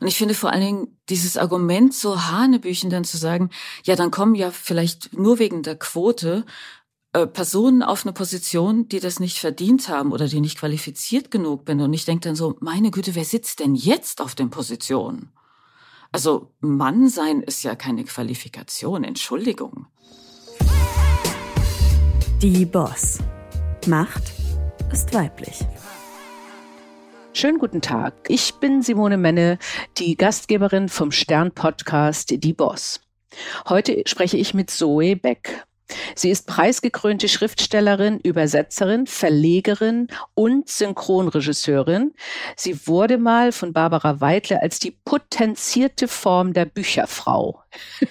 Und ich finde vor allen Dingen dieses Argument so hanebüchen dann zu sagen, ja, dann kommen ja vielleicht nur wegen der Quote äh, Personen auf eine Position, die das nicht verdient haben oder die nicht qualifiziert genug bin. Und ich denke dann so, meine Güte, wer sitzt denn jetzt auf den Positionen? Also Mann sein ist ja keine Qualifikation, Entschuldigung. Die Boss. Macht ist weiblich. Schönen guten Tag. Ich bin Simone Menne, die Gastgeberin vom Stern-Podcast Die Boss. Heute spreche ich mit Zoe Beck. Sie ist preisgekrönte Schriftstellerin, Übersetzerin, Verlegerin und Synchronregisseurin. Sie wurde mal von Barbara Weidle als die potenzierte Form der Bücherfrau.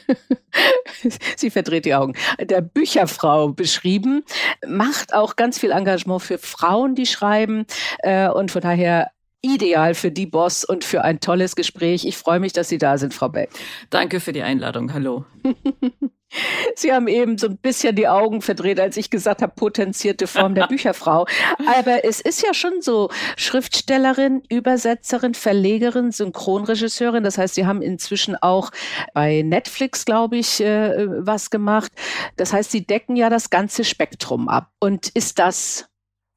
Sie verdreht die Augen. Der Bücherfrau beschrieben, macht auch ganz viel Engagement für Frauen, die schreiben äh, und von daher ideal für die Boss und für ein tolles Gespräch. Ich freue mich, dass Sie da sind, Frau Beck. Danke für die Einladung. Hallo. Sie haben eben so ein bisschen die Augen verdreht, als ich gesagt habe, potenzierte Form der Bücherfrau. Aber es ist ja schon so, Schriftstellerin, Übersetzerin, Verlegerin, Synchronregisseurin. Das heißt, Sie haben inzwischen auch bei Netflix, glaube ich, äh, was gemacht. Das heißt, Sie decken ja das ganze Spektrum ab. Und ist das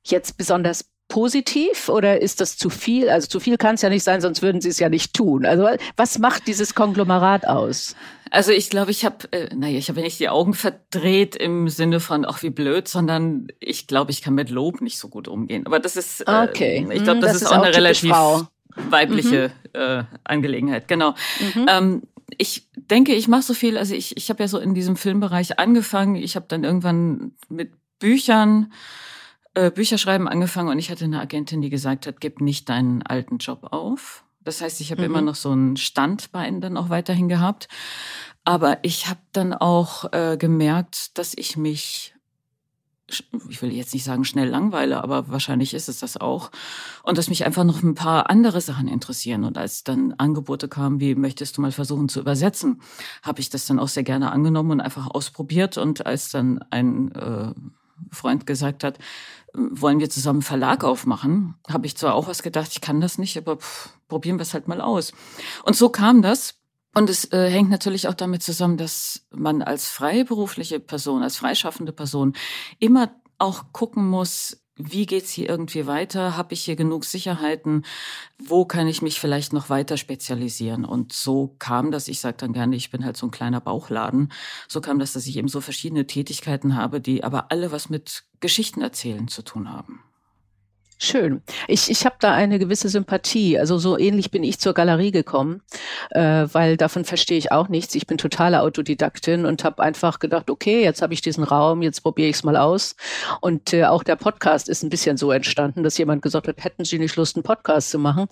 jetzt besonders positiv oder ist das zu viel? Also zu viel kann es ja nicht sein, sonst würden Sie es ja nicht tun. Also was macht dieses Konglomerat aus? Also ich glaube, ich habe, äh, naja, ich habe nicht die Augen verdreht im Sinne von, ach wie blöd, sondern ich glaube, ich kann mit Lob nicht so gut umgehen. Aber das ist, äh, okay. ich glaube, das, das, ist auch eine relativ Frau. weibliche mhm. äh, Angelegenheit. Genau. Mhm. Ähm, ich denke, ich mache so viel. Also ich, ich habe ja so in diesem Filmbereich angefangen. Ich habe dann irgendwann mit Büchern äh, Bücherschreiben angefangen und ich hatte eine Agentin, die gesagt hat, gib nicht deinen alten Job auf. Das heißt, ich habe mhm. immer noch so ein Standbein dann auch weiterhin gehabt. Aber ich habe dann auch äh, gemerkt, dass ich mich, ich will jetzt nicht sagen schnell langweile, aber wahrscheinlich ist es das auch. Und dass mich einfach noch ein paar andere Sachen interessieren. Und als dann Angebote kamen, wie möchtest du mal versuchen zu übersetzen, habe ich das dann auch sehr gerne angenommen und einfach ausprobiert. Und als dann ein äh, Freund gesagt hat, wollen wir zusammen einen Verlag aufmachen, habe ich zwar auch was gedacht, ich kann das nicht, aber pff, probieren wir es halt mal aus. Und so kam das. Und es äh, hängt natürlich auch damit zusammen, dass man als freiberufliche Person, als freischaffende Person immer auch gucken muss, wie geht's hier irgendwie weiter? Habe ich hier genug Sicherheiten? Wo kann ich mich vielleicht noch weiter spezialisieren? Und so kam das, ich sage dann gerne, ich bin halt so ein kleiner Bauchladen. So kam das, dass ich eben so verschiedene Tätigkeiten habe, die aber alle was mit Geschichten erzählen zu tun haben. Schön. Ich, ich habe da eine gewisse Sympathie. Also so ähnlich bin ich zur Galerie gekommen, äh, weil davon verstehe ich auch nichts. Ich bin totale Autodidaktin und habe einfach gedacht, okay, jetzt habe ich diesen Raum, jetzt probiere ich es mal aus. Und äh, auch der Podcast ist ein bisschen so entstanden, dass jemand gesagt hat, hätten Sie nicht Lust, einen Podcast zu machen?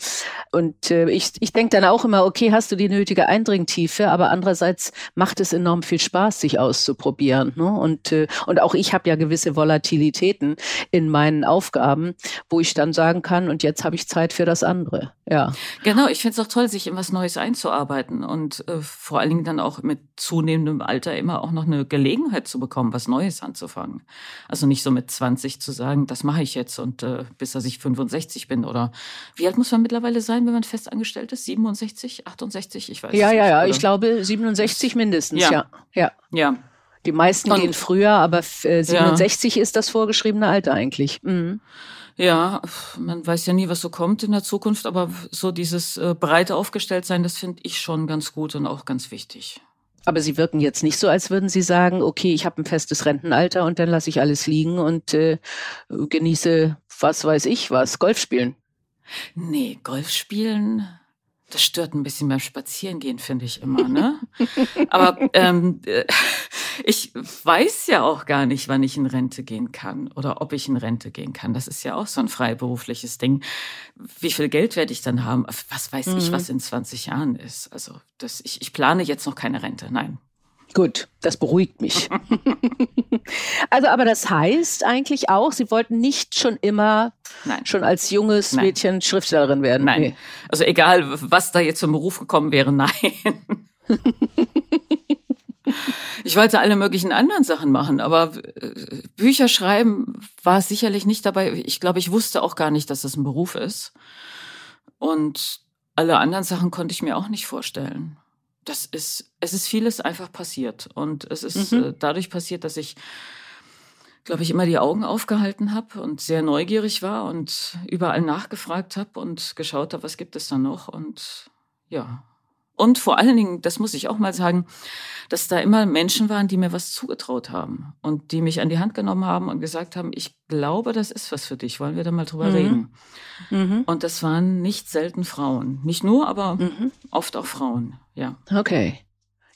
Und äh, ich, ich denke dann auch immer, okay, hast du die nötige Eindringtiefe, aber andererseits macht es enorm viel Spaß, sich auszuprobieren. Ne? Und, äh, und auch ich habe ja gewisse Volatilitäten in meinen Aufgaben, wo ich dann sagen kann, und jetzt habe ich Zeit für das andere. Ja. Genau, ich finde es auch toll, sich in was Neues einzuarbeiten und äh, vor allen Dingen dann auch mit zunehmendem Alter immer auch noch eine Gelegenheit zu bekommen, was Neues anzufangen. Also nicht so mit 20 zu sagen, das mache ich jetzt und äh, bis dass ich 65 bin oder wie alt muss man mittlerweile sein, wenn man fest angestellt ist? 67, 68, ich weiß ja, Ja, ja, ja, ich glaube 67 mindestens, ja. Ja. ja. ja. Die meisten und, gehen früher, aber äh, 67 ja. ist das vorgeschriebene Alter eigentlich. Mhm. Ja, man weiß ja nie, was so kommt in der Zukunft, aber so dieses äh, breite Aufgestelltsein, das finde ich schon ganz gut und auch ganz wichtig. Aber Sie wirken jetzt nicht so, als würden Sie sagen, okay, ich habe ein festes Rentenalter und dann lasse ich alles liegen und äh, genieße, was weiß ich was, Golf spielen. Nee, Golf spielen das stört ein bisschen beim Spazierengehen, finde ich immer. Ne? Aber ähm, äh, ich weiß ja auch gar nicht, wann ich in Rente gehen kann oder ob ich in Rente gehen kann. Das ist ja auch so ein freiberufliches Ding. Wie viel Geld werde ich dann haben? Was weiß mhm. ich, was in 20 Jahren ist? Also das, ich, ich plane jetzt noch keine Rente. Nein. Gut, das beruhigt mich. also, aber das heißt eigentlich auch, Sie wollten nicht schon immer, Nein. schon als junges nein. Mädchen Schriftstellerin werden. Nein. Nee. Also egal, was da jetzt zum Beruf gekommen wäre, nein. ich wollte alle möglichen anderen Sachen machen, aber äh, Bücher schreiben war sicherlich nicht dabei. Ich glaube, ich wusste auch gar nicht, dass das ein Beruf ist. Und alle anderen Sachen konnte ich mir auch nicht vorstellen. Das ist, es ist vieles einfach passiert. Und es ist mhm. äh, dadurch passiert, dass ich, glaube ich, immer die Augen aufgehalten habe und sehr neugierig war und überall nachgefragt habe und geschaut habe, was gibt es da noch. Und ja, und vor allen Dingen, das muss ich auch mal sagen, dass da immer Menschen waren, die mir was zugetraut haben und die mich an die Hand genommen haben und gesagt haben, ich glaube, das ist was für dich, wollen wir da mal drüber mhm. reden. Mhm. Und das waren nicht selten Frauen. Nicht nur, aber mhm. oft auch Frauen, ja. Okay.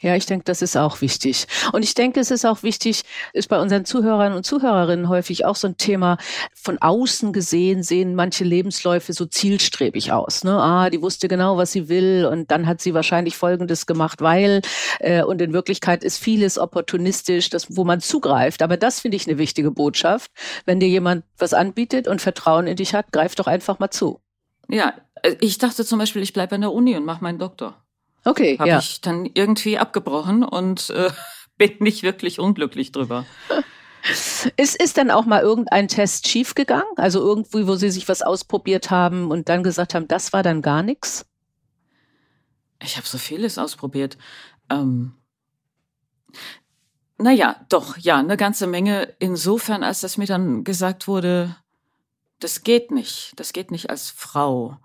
Ja, ich denke, das ist auch wichtig. Und ich denke, es ist auch wichtig, ist bei unseren Zuhörern und Zuhörerinnen häufig auch so ein Thema, von außen gesehen sehen manche Lebensläufe so zielstrebig aus. Ne? Ah, die wusste genau, was sie will und dann hat sie wahrscheinlich Folgendes gemacht, weil äh, und in Wirklichkeit ist vieles opportunistisch, das, wo man zugreift. Aber das finde ich eine wichtige Botschaft. Wenn dir jemand was anbietet und Vertrauen in dich hat, greif doch einfach mal zu. Ja, äh, ich dachte zum Beispiel, ich bleibe an der Uni und mache meinen Doktor. Okay, Habe ja. ich dann irgendwie abgebrochen und äh, bin nicht wirklich unglücklich drüber. Ist, ist dann auch mal irgendein Test schiefgegangen? Also irgendwie, wo Sie sich was ausprobiert haben und dann gesagt haben, das war dann gar nichts? Ich habe so vieles ausprobiert. Ähm, naja, doch, ja, eine ganze Menge. Insofern, als dass mir dann gesagt wurde, das geht nicht, das geht nicht als Frau.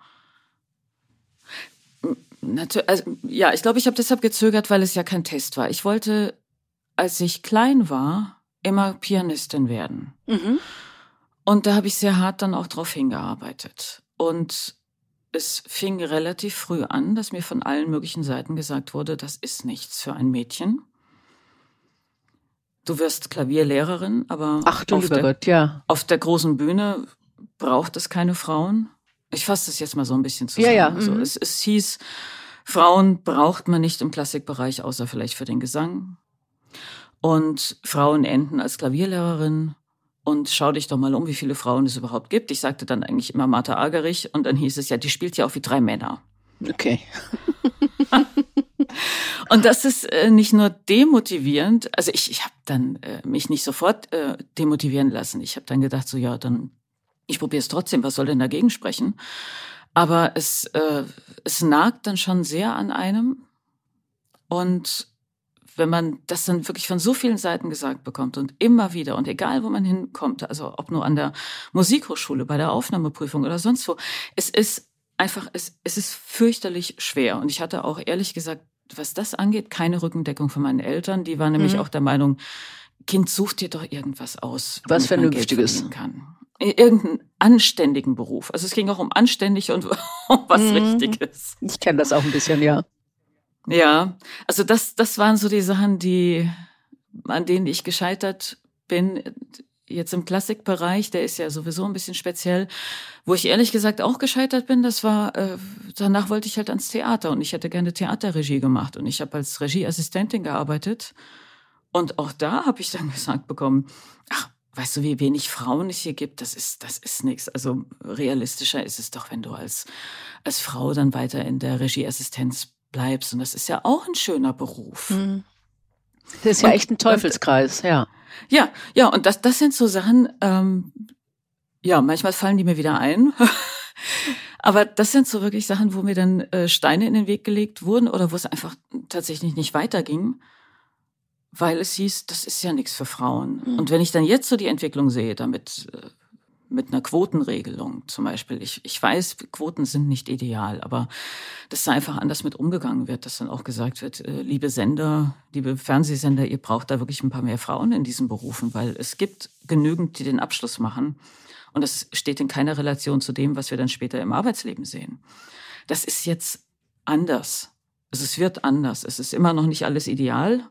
Natürlich, also, ja, ich glaube, ich habe deshalb gezögert, weil es ja kein Test war. Ich wollte, als ich klein war, immer Pianistin werden. Mhm. Und da habe ich sehr hart dann auch drauf hingearbeitet. Und es fing relativ früh an, dass mir von allen möglichen Seiten gesagt wurde, das ist nichts für ein Mädchen. Du wirst Klavierlehrerin, aber Ach, du auf, der, Gott, ja. auf der großen Bühne braucht es keine Frauen. Ich fasse das jetzt mal so ein bisschen zusammen. Ja, ja. Also mhm. es, es hieß, Frauen braucht man nicht im Klassikbereich, außer vielleicht für den Gesang. Und Frauen enden als Klavierlehrerin. Und schau dich doch mal um, wie viele Frauen es überhaupt gibt. Ich sagte dann eigentlich immer Martha Agerich und dann hieß es ja, die spielt ja auch wie drei Männer. Okay. und das ist äh, nicht nur demotivierend. Also ich, ich habe dann äh, mich nicht sofort äh, demotivieren lassen. Ich habe dann gedacht, so ja, dann ich probiere es trotzdem. Was soll denn dagegen sprechen? Aber es, äh, es nagt dann schon sehr an einem. Und wenn man das dann wirklich von so vielen Seiten gesagt bekommt und immer wieder und egal wo man hinkommt, also ob nur an der Musikhochschule, bei der Aufnahmeprüfung oder sonst wo, es ist einfach, es, es ist fürchterlich schwer. Und ich hatte auch ehrlich gesagt, was das angeht, keine Rückendeckung von meinen Eltern. Die waren nämlich mhm. auch der Meinung, Kind, such dir doch irgendwas aus. Was Vernünftiges. Kann irgendeinen anständigen Beruf. Also es ging auch um anständig und um was mhm. Richtiges. Ich kenne das auch ein bisschen, ja. Ja, also das, das waren so die Sachen, die, an denen ich gescheitert bin. Jetzt im Klassikbereich, der ist ja sowieso ein bisschen speziell. Wo ich ehrlich gesagt auch gescheitert bin, das war, äh, danach wollte ich halt ans Theater und ich hätte gerne Theaterregie gemacht und ich habe als Regieassistentin gearbeitet. Und auch da habe ich dann gesagt bekommen, ach, weißt du, wie wenig Frauen es hier gibt, das ist, das ist nichts. Also realistischer ist es doch, wenn du als, als Frau dann weiter in der Regieassistenz bleibst. Und das ist ja auch ein schöner Beruf. Hm. Das ist ja und, echt ein Teufelskreis, ja. Ja, ja, und das, das sind so Sachen, ähm, ja, manchmal fallen die mir wieder ein. Aber das sind so wirklich Sachen, wo mir dann äh, Steine in den Weg gelegt wurden oder wo es einfach tatsächlich nicht weiterging weil es hieß, das ist ja nichts für Frauen. Mhm. Und wenn ich dann jetzt so die Entwicklung sehe, damit äh, mit einer Quotenregelung zum Beispiel, ich, ich weiß, Quoten sind nicht ideal, aber dass da einfach anders mit umgegangen wird, dass dann auch gesagt wird, äh, liebe Sender, liebe Fernsehsender, ihr braucht da wirklich ein paar mehr Frauen in diesen Berufen, weil es gibt genügend, die den Abschluss machen. Und das steht in keiner Relation zu dem, was wir dann später im Arbeitsleben sehen. Das ist jetzt anders. Also es wird anders. Es ist immer noch nicht alles ideal,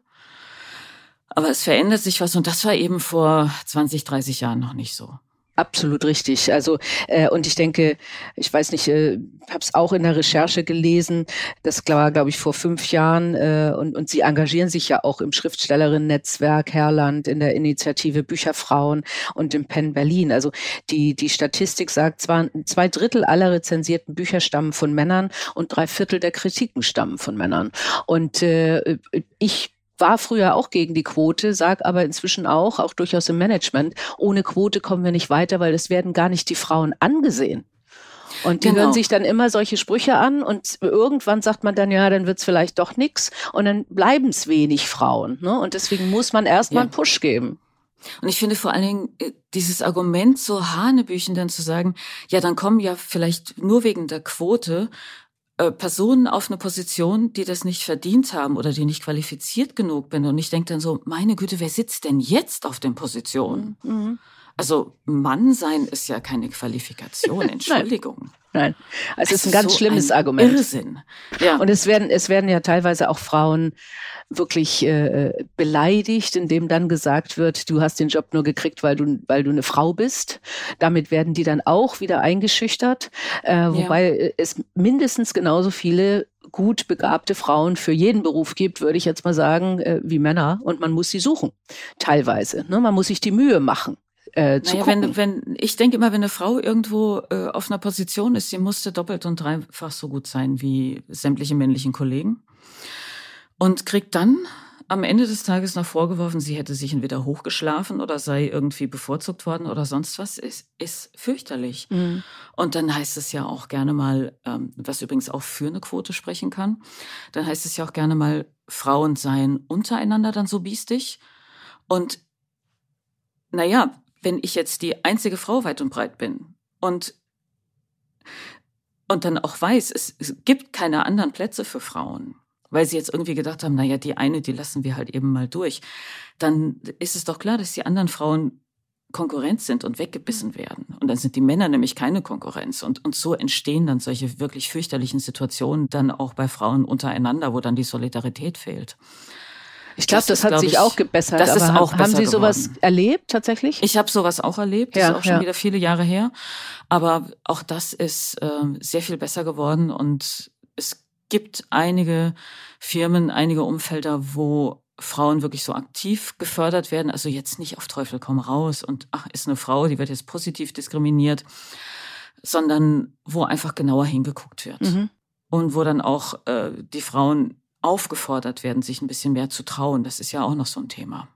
aber es verändert sich was und das war eben vor 20, 30 Jahren noch nicht so. Absolut richtig. Also äh, und ich denke, ich weiß nicht, äh, habe es auch in der Recherche gelesen. Das war, glaube ich, vor fünf Jahren. Äh, und, und Sie engagieren sich ja auch im Schriftstellerinnen-Netzwerk Herland, in der Initiative Bücherfrauen und im Penn Berlin. Also die die Statistik sagt zwar, zwei Drittel aller rezensierten Bücher stammen von Männern und drei Viertel der Kritiken stammen von Männern. Und äh, ich war früher auch gegen die Quote, sag aber inzwischen auch, auch durchaus im Management, ohne Quote kommen wir nicht weiter, weil es werden gar nicht die Frauen angesehen. Und die genau. hören sich dann immer solche Sprüche an und irgendwann sagt man dann, ja, dann wird's vielleicht doch nix und dann bleiben es wenig Frauen. Ne? Und deswegen muss man erstmal ja. einen Push geben. Und ich finde vor allen Dingen äh, dieses Argument so Hanebüchen dann zu sagen, ja, dann kommen ja vielleicht nur wegen der Quote äh, Personen auf eine Position, die das nicht verdient haben oder die nicht qualifiziert genug bin. Und ich denke dann so, meine Güte, wer sitzt denn jetzt auf den Positionen? Mhm. Also Mann sein ist ja keine Qualifikation, Entschuldigung. Nein, also es ist ein ganz so schlimmes ein Argument. Irrsinn. Ja. Und es werden, es werden ja teilweise auch Frauen wirklich äh, beleidigt, indem dann gesagt wird, du hast den Job nur gekriegt, weil du, weil du eine Frau bist. Damit werden die dann auch wieder eingeschüchtert, äh, wobei ja. es mindestens genauso viele gut begabte Frauen für jeden Beruf gibt, würde ich jetzt mal sagen, äh, wie Männer. Und man muss sie suchen, teilweise. Ne? Man muss sich die Mühe machen äh, zu naja, gucken. Wenn, wenn, ich denke immer, wenn eine Frau irgendwo äh, auf einer Position ist, sie musste doppelt und dreifach so gut sein wie sämtliche männlichen Kollegen. Und kriegt dann am Ende des Tages noch vorgeworfen, sie hätte sich entweder hochgeschlafen oder sei irgendwie bevorzugt worden oder sonst was, ist, ist fürchterlich. Mhm. Und dann heißt es ja auch gerne mal, ähm, was übrigens auch für eine Quote sprechen kann, dann heißt es ja auch gerne mal, Frauen seien untereinander dann so biestig. Und naja, wenn ich jetzt die einzige Frau weit und breit bin und und dann auch weiß, es, es gibt keine anderen Plätze für Frauen, weil sie jetzt irgendwie gedacht haben, na ja, die eine, die lassen wir halt eben mal durch, dann ist es doch klar, dass die anderen Frauen Konkurrenz sind und weggebissen werden. Und dann sind die Männer nämlich keine Konkurrenz. Und, und so entstehen dann solche wirklich fürchterlichen Situationen dann auch bei Frauen untereinander, wo dann die Solidarität fehlt. Ich glaube, das, das, hat sich ich, auch gebessert. Das ist auch haben Sie sowas geworden. erlebt tatsächlich? Ich habe sowas auch erlebt. Das ja, ist auch schon ja. wieder viele Jahre her. Aber auch das ist äh, sehr viel besser geworden und es gibt einige Firmen, einige Umfelder, wo Frauen wirklich so aktiv gefördert werden. Also jetzt nicht auf Teufel komm raus und ach, ist eine Frau, die wird jetzt positiv diskriminiert, sondern wo einfach genauer hingeguckt wird. Mhm. Und wo dann auch äh, die Frauen aufgefordert werden, sich ein bisschen mehr zu trauen. Das ist ja auch noch so ein Thema.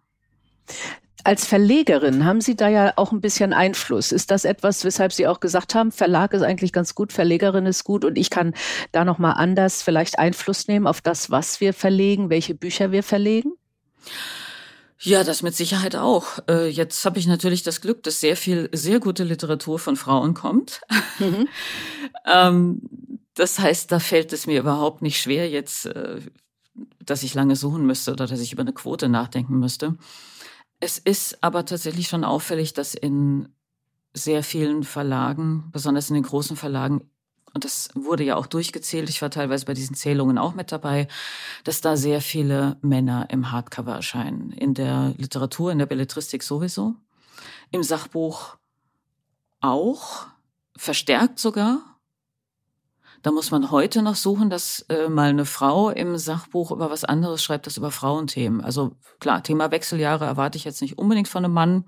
Als Verlegerin haben Sie da ja auch ein bisschen Einfluss. Ist das etwas, weshalb Sie auch gesagt haben, Verlag ist eigentlich ganz gut, Verlegerin ist gut und ich kann da noch mal anders vielleicht Einfluss nehmen auf das, was wir verlegen, welche Bücher wir verlegen? Ja, das mit Sicherheit auch. Äh, jetzt habe ich natürlich das Glück, dass sehr viel sehr gute Literatur von Frauen kommt. Mhm. ähm, das heißt, da fällt es mir überhaupt nicht schwer, jetzt, äh, dass ich lange suchen müsste oder dass ich über eine Quote nachdenken müsste. Es ist aber tatsächlich schon auffällig, dass in sehr vielen Verlagen, besonders in den großen Verlagen, und das wurde ja auch durchgezählt, ich war teilweise bei diesen Zählungen auch mit dabei, dass da sehr viele Männer im Hardcover erscheinen. In der Literatur, in der Belletristik sowieso, im Sachbuch auch, verstärkt sogar. Da muss man heute noch suchen, dass äh, mal eine Frau im Sachbuch über was anderes schreibt, das über Frauenthemen. Also klar, Thema Wechseljahre erwarte ich jetzt nicht unbedingt von einem Mann.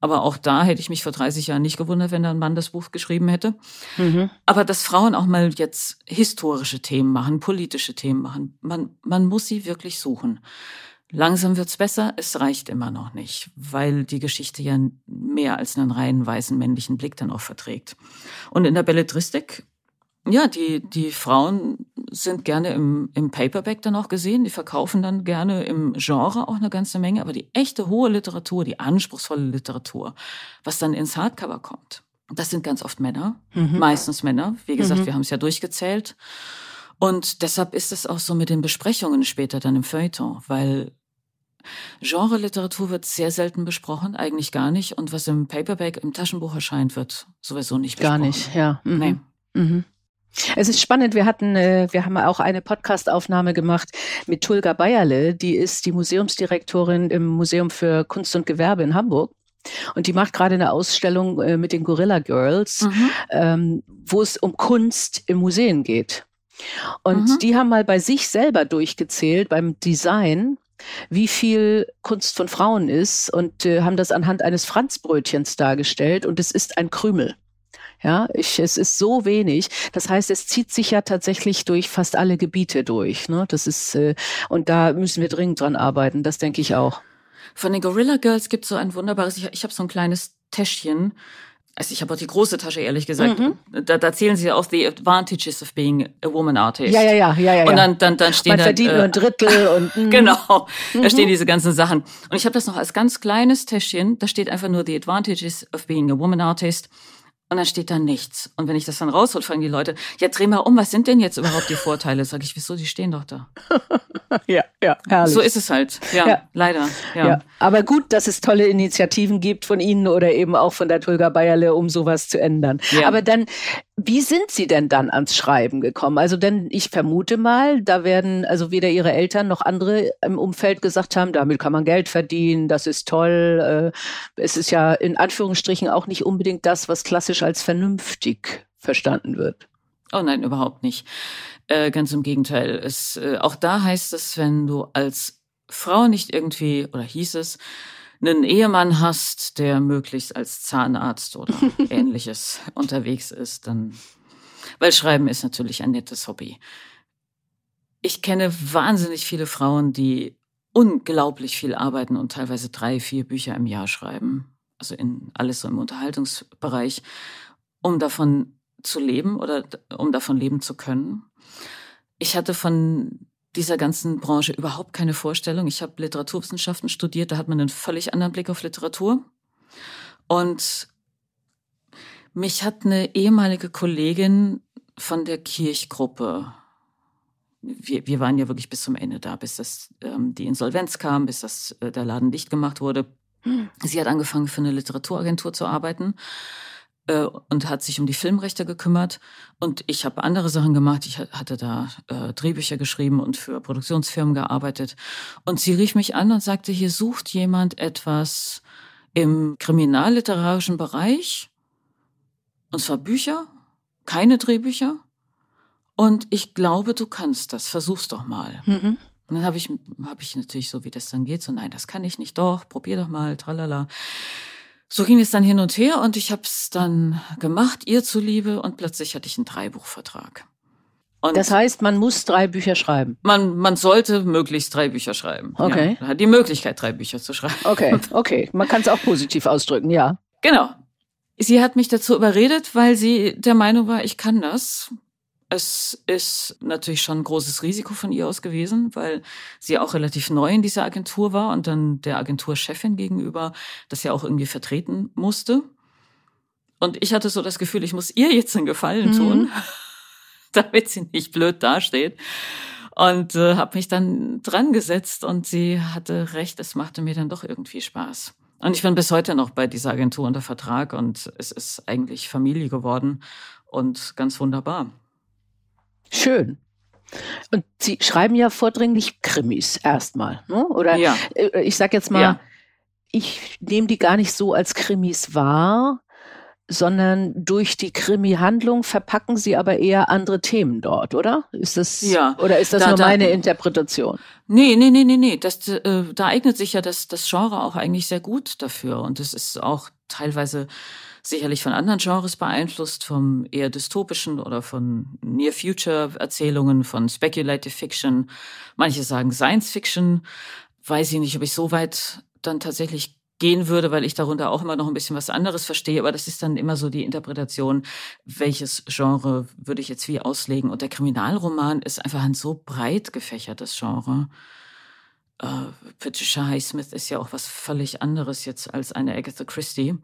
Aber auch da hätte ich mich vor 30 Jahren nicht gewundert, wenn da ein Mann das Buch geschrieben hätte. Mhm. Aber dass Frauen auch mal jetzt historische Themen machen, politische Themen machen, man, man muss sie wirklich suchen. Langsam wird's besser, es reicht immer noch nicht, weil die Geschichte ja mehr als einen reinen weißen männlichen Blick dann auch verträgt. Und in der Belletristik ja, die, die Frauen sind gerne im, im Paperback dann auch gesehen. Die verkaufen dann gerne im Genre auch eine ganze Menge. Aber die echte hohe Literatur, die anspruchsvolle Literatur, was dann ins Hardcover kommt, das sind ganz oft Männer, mhm. meistens Männer. Wie gesagt, mhm. wir haben es ja durchgezählt. Und deshalb ist es auch so mit den Besprechungen später dann im Feuilleton, weil Genre-Literatur wird sehr selten besprochen, eigentlich gar nicht. Und was im Paperback, im Taschenbuch erscheint, wird sowieso nicht besprochen. Gar nicht, ja. Mhm. Nee. Mhm. Es ist spannend. Wir hatten, äh, wir haben auch eine Podcastaufnahme gemacht mit Tulga Bayerle. Die ist die Museumsdirektorin im Museum für Kunst und Gewerbe in Hamburg. Und die macht gerade eine Ausstellung äh, mit den Gorilla Girls, mhm. ähm, wo es um Kunst im Museum geht. Und mhm. die haben mal bei sich selber durchgezählt beim Design, wie viel Kunst von Frauen ist und äh, haben das anhand eines Franzbrötchens dargestellt. Und es ist ein Krümel. Ja, ich, es ist so wenig. Das heißt, es zieht sich ja tatsächlich durch fast alle Gebiete durch. Ne? Das ist, äh, und da müssen wir dringend dran arbeiten. Das denke ich auch. Von den Gorilla Girls gibt es so ein wunderbares, ich, ich habe so ein kleines Täschchen, also ich habe auch die große Tasche, ehrlich gesagt. Mhm. Da, da zählen sie auch the advantages of being a woman artist. Ja, ja, ja, ja, ja. Und dann, dann, dann stehen Man da, verdient äh, nur ein Drittel und mhm. genau, mhm. da stehen diese ganzen Sachen. Und ich habe das noch als ganz kleines Täschchen. Da steht einfach nur the advantages of being a woman artist. Und dann steht da nichts. Und wenn ich das dann raushol, fragen die Leute, ja, dreh mal um, was sind denn jetzt überhaupt die Vorteile? Sag ich, wieso, die stehen doch da. ja, ja, herrlich. So ist es halt. Ja, ja. leider. Ja. ja. Aber gut, dass es tolle Initiativen gibt von Ihnen oder eben auch von der Tulga Bayerle, um sowas zu ändern. Ja. Aber dann, wie sind Sie denn dann ans Schreiben gekommen? Also denn ich vermute mal, da werden also weder Ihre Eltern noch andere im Umfeld gesagt haben, damit kann man Geld verdienen, das ist toll. Äh, es ist ja in Anführungsstrichen auch nicht unbedingt das, was klassisch als vernünftig verstanden wird. Oh nein, überhaupt nicht. Äh, ganz im Gegenteil. Es, äh, auch da heißt es, wenn du als Frau nicht irgendwie, oder hieß es, einen Ehemann hast, der möglichst als Zahnarzt oder ähnliches unterwegs ist, dann, weil Schreiben ist natürlich ein nettes Hobby. Ich kenne wahnsinnig viele Frauen, die unglaublich viel arbeiten und teilweise drei, vier Bücher im Jahr schreiben. Also in alles so im Unterhaltungsbereich, um davon zu leben oder um davon leben zu können. Ich hatte von dieser ganzen Branche überhaupt keine Vorstellung. Ich habe Literaturwissenschaften studiert, da hat man einen völlig anderen Blick auf Literatur. Und mich hat eine ehemalige Kollegin von der Kirchgruppe, wir, wir waren ja wirklich bis zum Ende da, bis das ähm, die Insolvenz kam, bis das äh, der Laden dicht gemacht wurde. Hm. Sie hat angefangen für eine Literaturagentur zu arbeiten äh, und hat sich um die Filmrechte gekümmert. Und ich habe andere Sachen gemacht. Ich hatte da äh, Drehbücher geschrieben und für Produktionsfirmen gearbeitet. Und sie rief mich an und sagte, hier sucht jemand etwas im kriminalliterarischen Bereich. Und zwar Bücher, keine Drehbücher. Und ich glaube, du kannst das. Versuch's doch mal. Mhm. Und dann habe ich, hab ich natürlich so, wie das dann geht, so, nein, das kann ich nicht, doch, probier doch mal, tralala so ging es dann hin und her und ich habe es dann gemacht, ihr zuliebe, und plötzlich hatte ich einen Dreibuchvertrag. Und das heißt, man muss drei Bücher schreiben. Man, man sollte möglichst drei Bücher schreiben. Okay. Ja, hat die Möglichkeit, drei Bücher zu schreiben. Okay, okay. Man kann es auch positiv ausdrücken, ja. Genau. Sie hat mich dazu überredet, weil sie der Meinung war, ich kann das. Es ist natürlich schon ein großes Risiko von ihr aus gewesen, weil sie auch relativ neu in dieser Agentur war und dann der Agenturchefin gegenüber das ja auch irgendwie vertreten musste. Und ich hatte so das Gefühl, ich muss ihr jetzt einen Gefallen mhm. tun, damit sie nicht blöd dasteht. Und äh, habe mich dann dran gesetzt und sie hatte recht, es machte mir dann doch irgendwie Spaß. Und ich bin bis heute noch bei dieser Agentur unter Vertrag und es ist eigentlich Familie geworden und ganz wunderbar. Schön. Und Sie schreiben ja vordringlich Krimis erstmal, ne? oder? Ja. Äh, ich sag jetzt mal, ja. ich nehme die gar nicht so als Krimis wahr, sondern durch die Krimi-Handlung verpacken Sie aber eher andere Themen dort, oder? Ist das, ja. oder ist das da, nur meine da, Interpretation? Nee, nee, nee, nee, nee. Das, äh, da eignet sich ja das, das Genre auch eigentlich sehr gut dafür. Und es ist auch teilweise sicherlich von anderen Genres beeinflusst, vom eher dystopischen oder von Near-Future-Erzählungen, von Speculative Fiction. Manche sagen Science Fiction. Weiß ich nicht, ob ich so weit dann tatsächlich gehen würde, weil ich darunter auch immer noch ein bisschen was anderes verstehe. Aber das ist dann immer so die Interpretation, welches Genre würde ich jetzt wie auslegen. Und der Kriminalroman ist einfach ein so breit gefächertes Genre. Uh, Patricia Highsmith ist ja auch was völlig anderes jetzt als eine Agatha Christie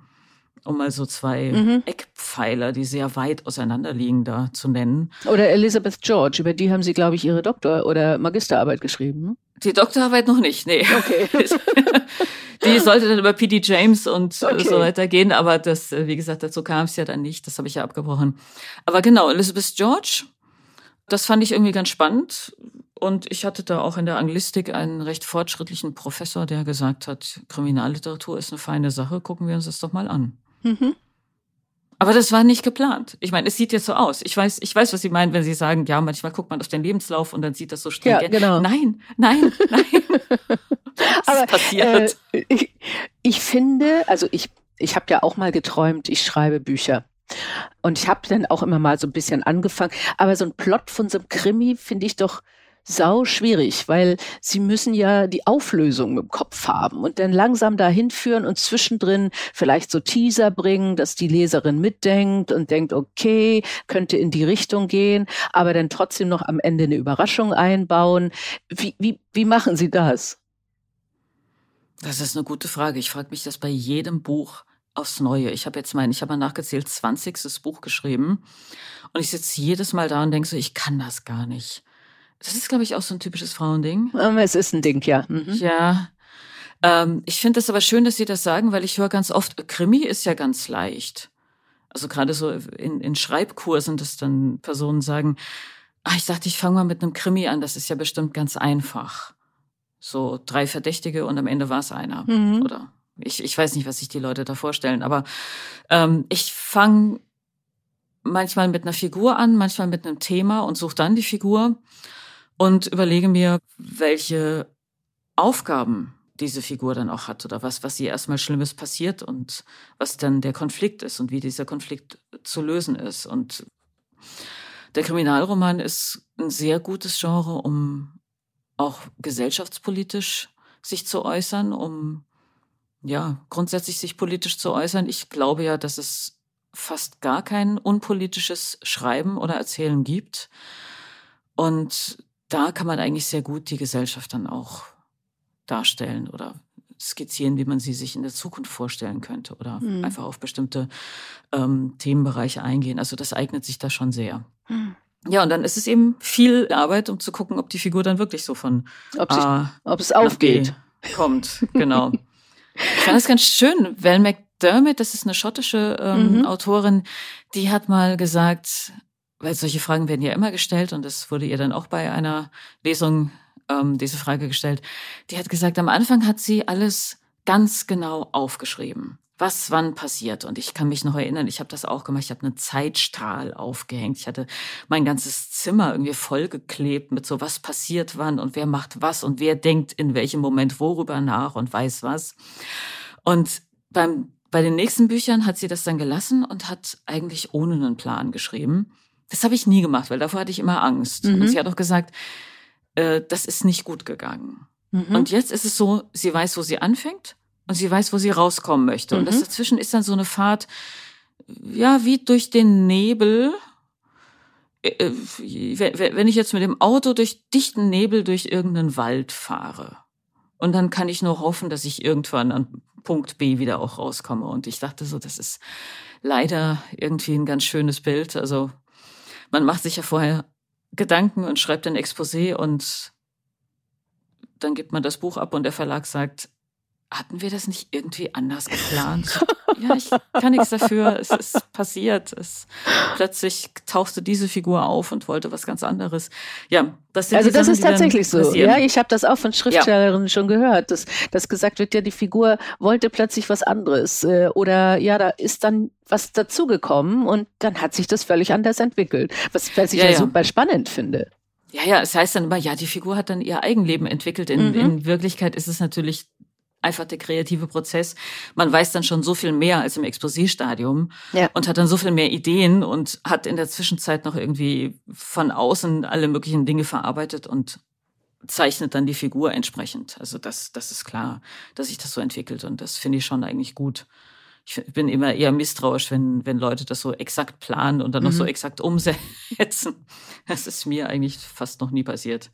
um mal so zwei mhm. Eckpfeiler, die sehr weit auseinander liegen, da zu nennen. Oder Elizabeth George, über die haben Sie, glaube ich, Ihre Doktor- oder Magisterarbeit geschrieben. Ne? Die Doktorarbeit noch nicht, nee. Okay. die sollte dann über P.D. James und okay. so weiter gehen, aber das, äh, wie gesagt, dazu kam es ja dann nicht, das habe ich ja abgebrochen. Aber genau, Elizabeth George, das fand ich irgendwie ganz spannend. Und ich hatte da auch in der Anglistik einen recht fortschrittlichen Professor, der gesagt hat, Kriminalliteratur ist eine feine Sache, gucken wir uns das doch mal an. Mhm. Aber das war nicht geplant. Ich meine, es sieht jetzt so aus. Ich weiß, ich weiß, was Sie meinen, wenn Sie sagen, ja, manchmal guckt man auf den Lebenslauf und dann sieht das so streng. Ja, genau. Nein, nein, nein. Aber passiert. Äh, ich, ich finde, also ich, ich habe ja auch mal geträumt, ich schreibe Bücher. Und ich habe dann auch immer mal so ein bisschen angefangen. Aber so ein Plot von so einem Krimi finde ich doch sau schwierig, weil sie müssen ja die Auflösung im Kopf haben und dann langsam dahin führen und zwischendrin vielleicht so Teaser bringen, dass die Leserin mitdenkt und denkt, okay, könnte in die Richtung gehen, aber dann trotzdem noch am Ende eine Überraschung einbauen. Wie, wie, wie machen Sie das? Das ist eine gute Frage. Ich frage mich das bei jedem Buch aufs Neue. Ich habe jetzt mein, ich habe mal nachgezählt, 20. Buch geschrieben. Und ich sitze jedes Mal da und denke so, ich kann das gar nicht. Das ist, glaube ich, auch so ein typisches Frauending. Ähm, es ist ein Ding, ja. Mhm. Ja. Ähm, ich finde es aber schön, dass Sie das sagen, weil ich höre ganz oft, Krimi ist ja ganz leicht. Also gerade so in, in Schreibkursen, dass dann Personen sagen, ach, ich dachte, ich fange mal mit einem Krimi an, das ist ja bestimmt ganz einfach. So drei Verdächtige und am Ende war es einer. Mhm. Oder ich, ich weiß nicht, was sich die Leute da vorstellen, aber ähm, ich fange manchmal mit einer Figur an, manchmal mit einem Thema und suche dann die Figur und überlege mir, welche Aufgaben diese Figur dann auch hat oder was, was ihr erstmal Schlimmes passiert und was dann der Konflikt ist und wie dieser Konflikt zu lösen ist. Und der Kriminalroman ist ein sehr gutes Genre, um auch gesellschaftspolitisch sich zu äußern, um ja grundsätzlich sich politisch zu äußern. Ich glaube ja, dass es fast gar kein unpolitisches Schreiben oder Erzählen gibt. Und da kann man eigentlich sehr gut die Gesellschaft dann auch darstellen oder skizzieren, wie man sie sich in der Zukunft vorstellen könnte oder mhm. einfach auf bestimmte ähm, Themenbereiche eingehen. Also das eignet sich da schon sehr. Mhm. Ja, und dann ist es eben viel Arbeit, um zu gucken, ob die Figur dann wirklich so von ob, sich, A ob es aufgeht kommt. Genau. ich fand das ganz schön. Val McDermott, das ist eine schottische ähm, mhm. Autorin, die hat mal gesagt, weil solche Fragen werden ja immer gestellt und das wurde ihr dann auch bei einer Lesung ähm, diese Frage gestellt. Die hat gesagt, am Anfang hat sie alles ganz genau aufgeschrieben, was wann passiert. Und ich kann mich noch erinnern, ich habe das auch gemacht. Ich habe einen Zeitstrahl aufgehängt. Ich hatte mein ganzes Zimmer irgendwie vollgeklebt mit so, was passiert wann und wer macht was und wer denkt in welchem Moment worüber nach und weiß was. Und beim bei den nächsten Büchern hat sie das dann gelassen und hat eigentlich ohne einen Plan geschrieben. Das habe ich nie gemacht, weil davor hatte ich immer Angst. Mhm. Und sie hat auch gesagt, äh, das ist nicht gut gegangen. Mhm. Und jetzt ist es so, sie weiß, wo sie anfängt und sie weiß, wo sie rauskommen möchte. Mhm. Und das mhm. dazwischen ist dann so eine Fahrt, ja, wie durch den Nebel. Äh, äh, wenn ich jetzt mit dem Auto durch dichten Nebel durch irgendeinen Wald fahre. Und dann kann ich nur hoffen, dass ich irgendwann an Punkt B wieder auch rauskomme. Und ich dachte so, das ist leider irgendwie ein ganz schönes Bild. Also man macht sich ja vorher Gedanken und schreibt ein Exposé und dann gibt man das Buch ab und der Verlag sagt, hatten wir das nicht irgendwie anders geplant? ja, ich kann nichts dafür. Es ist passiert. Es, plötzlich tauchte diese Figur auf und wollte was ganz anderes. Ja, das sind Also das Sachen, ist tatsächlich so. Ja, ich habe das auch von Schriftstellerinnen ja. schon gehört, dass, dass gesagt wird, ja, die Figur wollte plötzlich was anderes. Äh, oder ja, da ist dann was dazugekommen und dann hat sich das völlig anders entwickelt. Was, was ich ja, ja super spannend finde. Ja, ja, es heißt dann immer, ja, die Figur hat dann ihr Eigenleben entwickelt. In, mhm. in Wirklichkeit ist es natürlich einfach der kreative Prozess. Man weiß dann schon so viel mehr als im Exposé-Stadium ja. und hat dann so viel mehr Ideen und hat in der Zwischenzeit noch irgendwie von außen alle möglichen Dinge verarbeitet und zeichnet dann die Figur entsprechend. Also das, das ist klar, dass sich das so entwickelt und das finde ich schon eigentlich gut ich bin immer eher misstrauisch, wenn, wenn Leute das so exakt planen und dann mhm. noch so mhm. exakt umsetzen. Das ist mir eigentlich fast noch nie passiert.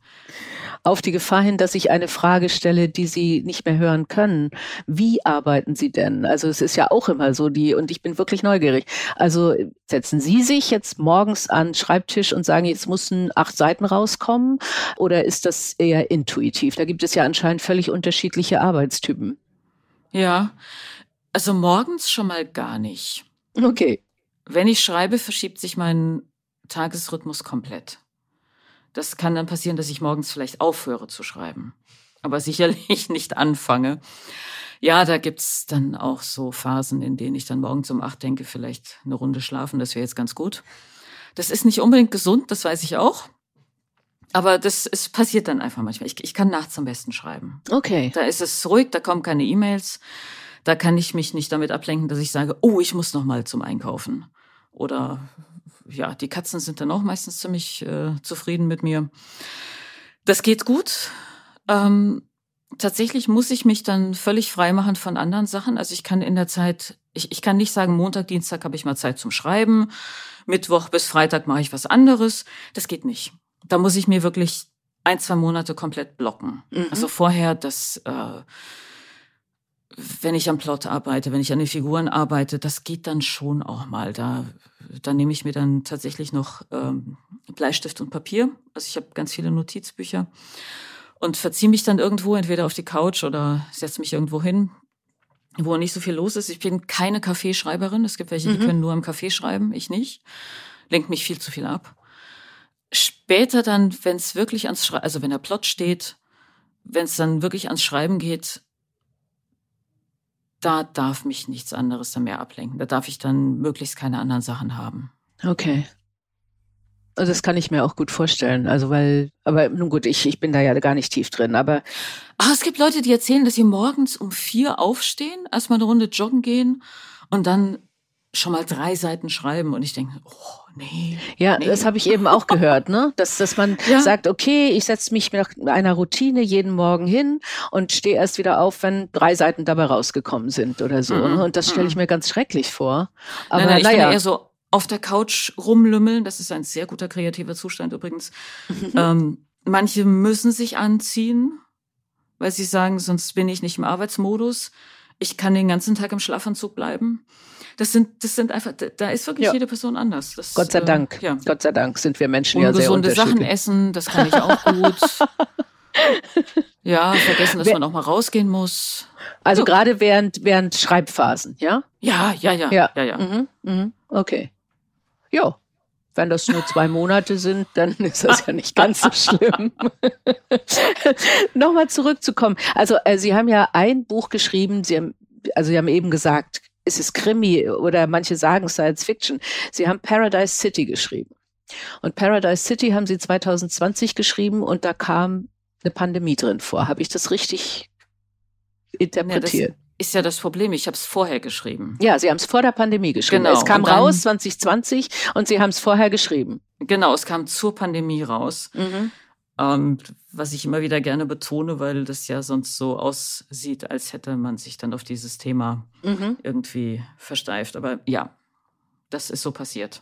Auf die Gefahr hin, dass ich eine Frage stelle, die Sie nicht mehr hören können. Wie arbeiten Sie denn? Also es ist ja auch immer so die, und ich bin wirklich neugierig. Also setzen Sie sich jetzt morgens an den Schreibtisch und sagen, jetzt müssen acht Seiten rauskommen? Oder ist das eher intuitiv? Da gibt es ja anscheinend völlig unterschiedliche Arbeitstypen. Ja, also morgens schon mal gar nicht. Okay. Wenn ich schreibe, verschiebt sich mein Tagesrhythmus komplett. Das kann dann passieren, dass ich morgens vielleicht aufhöre zu schreiben, aber sicherlich nicht anfange. Ja, da gibt's dann auch so Phasen, in denen ich dann morgens um acht denke, vielleicht eine Runde schlafen, das wäre jetzt ganz gut. Das ist nicht unbedingt gesund, das weiß ich auch. Aber das es passiert dann einfach manchmal. Ich, ich kann nachts am besten schreiben. Okay. Da ist es ruhig, da kommen keine E-Mails. Da kann ich mich nicht damit ablenken, dass ich sage, oh, ich muss noch mal zum Einkaufen. Oder ja, die Katzen sind dann auch meistens ziemlich äh, zufrieden mit mir. Das geht gut. Ähm, tatsächlich muss ich mich dann völlig frei machen von anderen Sachen. Also ich kann in der Zeit, ich, ich kann nicht sagen, Montag, Dienstag habe ich mal Zeit zum Schreiben, Mittwoch bis Freitag mache ich was anderes. Das geht nicht. Da muss ich mir wirklich ein, zwei Monate komplett blocken. Mhm. Also vorher, das, äh, wenn ich am Plot arbeite, wenn ich an den Figuren arbeite, das geht dann schon auch mal. Da, da nehme ich mir dann tatsächlich noch ähm, Bleistift und Papier. Also ich habe ganz viele Notizbücher und verziehe mich dann irgendwo, entweder auf die Couch oder setze mich irgendwo hin, wo nicht so viel los ist. Ich bin keine Kaffeeschreiberin. Es gibt welche, die mhm. können nur im Café schreiben, ich nicht. Lenkt mich viel zu viel ab. Später dann, wenn es wirklich ans Schreiben, also wenn der Plot steht, wenn es dann wirklich ans Schreiben geht, da darf mich nichts anderes dann mehr ablenken. Da darf ich dann möglichst keine anderen Sachen haben. Okay. Also das kann ich mir auch gut vorstellen. Also weil, aber nun gut, ich, ich bin da ja gar nicht tief drin, aber. Ach, es gibt Leute, die erzählen, dass sie morgens um vier aufstehen, erstmal eine Runde joggen gehen und dann schon mal drei Seiten schreiben. Und ich denke, oh, nee. Ja, nee. das habe ich eben auch gehört, ne? Dass, dass man ja. sagt, okay, ich setze mich nach einer Routine jeden Morgen hin und stehe erst wieder auf, wenn drei Seiten dabei rausgekommen sind oder so. Mhm. Und das stelle ich mhm. mir ganz schrecklich vor. Aber nein, nein, ich naja. eher so auf der Couch rumlümmeln. Das ist ein sehr guter kreativer Zustand übrigens. Mhm. Ähm, manche müssen sich anziehen, weil sie sagen, sonst bin ich nicht im Arbeitsmodus. Ich kann den ganzen Tag im Schlafanzug bleiben. Das sind, das sind einfach, da ist wirklich ja. jede Person anders. Das, Gott sei äh, Dank. Äh, ja. Gott sei Dank sind wir Menschen ja sehr unterschiedlich. Sachen essen, das kann ich auch gut. ja, vergessen, dass Wer, man auch mal rausgehen muss. Also so. gerade während, während Schreibphasen, ja? Ja, ja, ja, ja, ja. ja. Mhm, mhm. Okay. Ja, wenn das nur zwei Monate sind, dann ist das ja nicht ganz so schlimm. Nochmal zurückzukommen. Also äh, Sie haben ja ein Buch geschrieben, Sie haben, also Sie haben eben gesagt, es ist Krimi oder manche sagen Science Fiction. Sie haben Paradise City geschrieben. Und Paradise City haben Sie 2020 geschrieben und da kam eine Pandemie drin vor. Habe ich das richtig interpretiert? Ja, ist ja das Problem. Ich habe es vorher geschrieben. Ja, Sie haben es vor der Pandemie geschrieben. Genau. Es kam raus 2020 und Sie haben es vorher geschrieben. Genau, es kam zur Pandemie raus. Mhm. Ähm, was ich immer wieder gerne betone, weil das ja sonst so aussieht, als hätte man sich dann auf dieses Thema mhm. irgendwie versteift. Aber ja, das ist so passiert.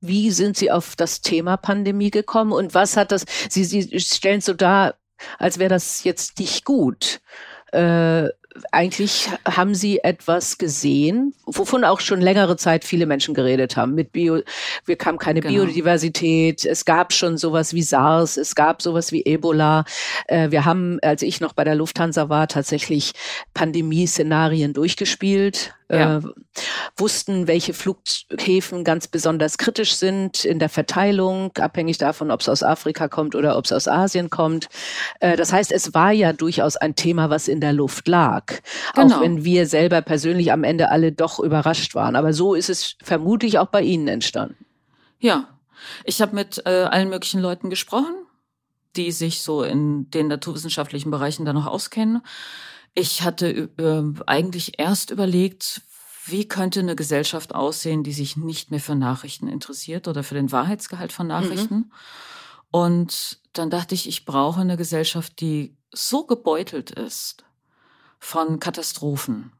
Wie sind Sie auf das Thema Pandemie gekommen und was hat das? Sie, Sie stellen so dar, als wäre das jetzt nicht gut. Äh, eigentlich haben sie etwas gesehen, wovon auch schon längere Zeit viele Menschen geredet haben. Mit Bio, wir kam keine genau. Biodiversität, es gab schon sowas wie SARS, es gab sowas wie Ebola. Äh, wir haben, als ich noch bei der Lufthansa war, tatsächlich Pandemieszenarien durchgespielt, ja. äh, wussten, welche Flughäfen ganz besonders kritisch sind in der Verteilung, abhängig davon, ob es aus Afrika kommt oder ob es aus Asien kommt. Äh, das heißt, es war ja durchaus ein Thema, was in der Luft lag, genau. auch wenn wir selber persönlich am Ende alle doch überrascht waren. Aber so ist es vermutlich auch bei Ihnen entstanden. Ja, ich habe mit äh, allen möglichen Leuten gesprochen, die sich so in den naturwissenschaftlichen Bereichen da noch auskennen. Ich hatte äh, eigentlich erst überlegt, wie könnte eine Gesellschaft aussehen, die sich nicht mehr für Nachrichten interessiert oder für den Wahrheitsgehalt von Nachrichten. Mhm. Und dann dachte ich, ich brauche eine Gesellschaft, die so gebeutelt ist von Katastrophen,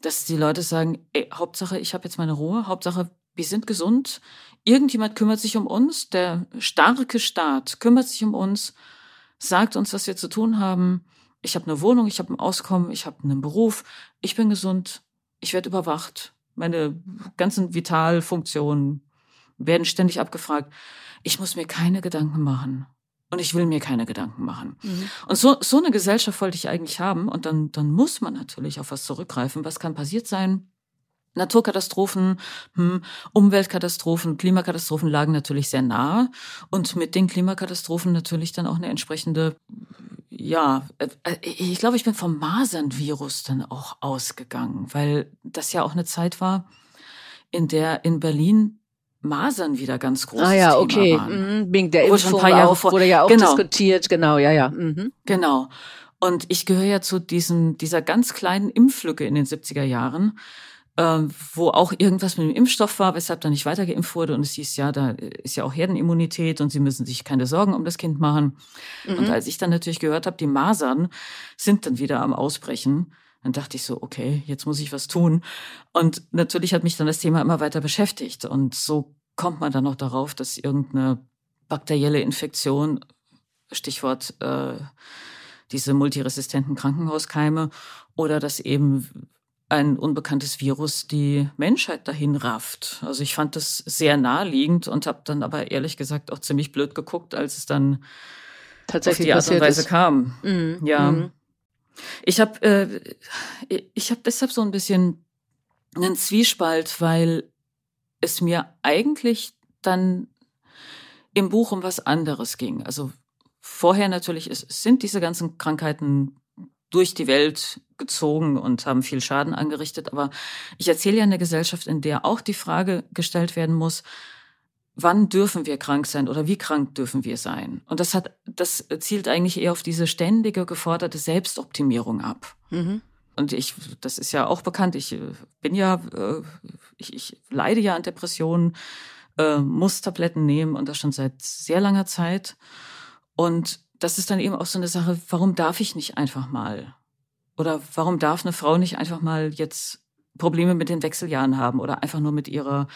dass die Leute sagen, ey, Hauptsache, ich habe jetzt meine Ruhe, Hauptsache, wir sind gesund, irgendjemand kümmert sich um uns, der starke Staat kümmert sich um uns, sagt uns, was wir zu tun haben, ich habe eine Wohnung, ich habe ein Auskommen, ich habe einen Beruf, ich bin gesund, ich werde überwacht, meine ganzen Vitalfunktionen werden ständig abgefragt. Ich muss mir keine Gedanken machen. Und ich will mir keine Gedanken machen. Mhm. Und so, so eine Gesellschaft wollte ich eigentlich haben. Und dann, dann muss man natürlich auf was zurückgreifen. Was kann passiert sein? Naturkatastrophen, hm, Umweltkatastrophen, Klimakatastrophen lagen natürlich sehr nahe und mit den Klimakatastrophen natürlich dann auch eine entsprechende ja, äh, äh, ich glaube, ich bin vom Masernvirus dann auch ausgegangen, weil das ja auch eine Zeit war, in der in Berlin Masern wieder ganz groß Ah ja, okay. Mhm. Wegen der Impfung ein paar Jahre vor, wurde ja auch genau. diskutiert, genau, ja, ja. Mhm. Genau. Und ich gehöre ja zu diesen, dieser ganz kleinen Impflücke in den 70er Jahren, äh, wo auch irgendwas mit dem Impfstoff war, weshalb da nicht weitergeimpft wurde. Und es hieß, ja, da ist ja auch Herdenimmunität und sie müssen sich keine Sorgen um das Kind machen. Mhm. Und als ich dann natürlich gehört habe, die Masern sind dann wieder am Ausbrechen, dann dachte ich so, okay, jetzt muss ich was tun. Und natürlich hat mich dann das Thema immer weiter beschäftigt. Und so kommt man dann noch darauf, dass irgendeine bakterielle Infektion, Stichwort äh, diese multiresistenten Krankenhauskeime, oder dass eben ein unbekanntes Virus die Menschheit dahin rafft. Also ich fand das sehr naheliegend und habe dann aber ehrlich gesagt auch ziemlich blöd geguckt, als es dann tatsächlich auf die Art und Weise ist. kam. Mhm. Ja. Mhm. Ich habe äh, ich habe deshalb so ein bisschen einen Zwiespalt, weil es mir eigentlich dann im Buch um was anderes ging. Also vorher natürlich, es sind diese ganzen Krankheiten durch die Welt gezogen und haben viel Schaden angerichtet. Aber ich erzähle ja in der Gesellschaft, in der auch die Frage gestellt werden muss, wann dürfen wir krank sein oder wie krank dürfen wir sein? Und das hat, das zielt eigentlich eher auf diese ständige geforderte Selbstoptimierung ab. Mhm. Und ich, das ist ja auch bekannt. Ich äh, bin ja, äh, ich, ich leide ja an Depressionen, äh, muss Tabletten nehmen und das schon seit sehr langer Zeit. Und das ist dann eben auch so eine Sache, warum darf ich nicht einfach mal? Oder warum darf eine Frau nicht einfach mal jetzt Probleme mit den Wechseljahren haben oder einfach nur mit ihrer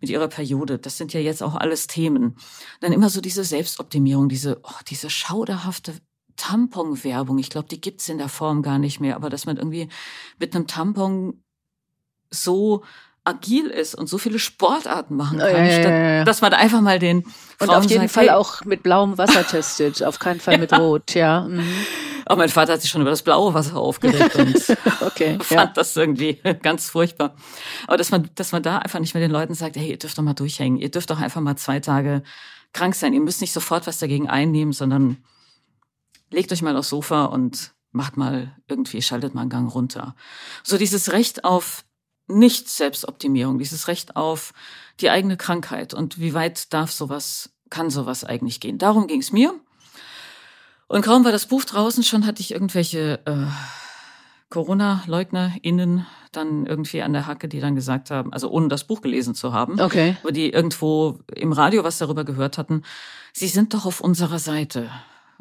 mit ihrer Periode. Das sind ja jetzt auch alles Themen. Dann immer so diese Selbstoptimierung, diese oh, diese schauderhafte Tamponwerbung. Ich glaube, die gibt's in der Form gar nicht mehr, aber dass man irgendwie mit einem Tampon so agil ist und so viele Sportarten machen kann, ja, ja, statt, ja, dass man einfach mal den Frauen Und auf jeden sagt, Fall hey. auch mit blauem Wasser testet, auf keinen Fall mit Rot, ja. Mhm. Auch mein Vater hat sich schon über das blaue Wasser aufgeregt und okay, fand das irgendwie ganz furchtbar. Aber dass man, dass man da einfach nicht mehr den Leuten sagt, hey, ihr dürft doch mal durchhängen, ihr dürft doch einfach mal zwei Tage krank sein, ihr müsst nicht sofort was dagegen einnehmen, sondern legt euch mal aufs Sofa und macht mal irgendwie, schaltet mal einen Gang runter. So dieses Recht auf nicht-Selbstoptimierung, dieses Recht auf die eigene Krankheit und wie weit darf sowas, kann sowas eigentlich gehen. Darum ging es mir. Und kaum war das Buch draußen, schon hatte ich irgendwelche äh, Corona-LeugnerInnen dann irgendwie an der Hacke, die dann gesagt haben, also ohne das Buch gelesen zu haben, okay. aber die irgendwo im Radio was darüber gehört hatten, sie sind doch auf unserer Seite.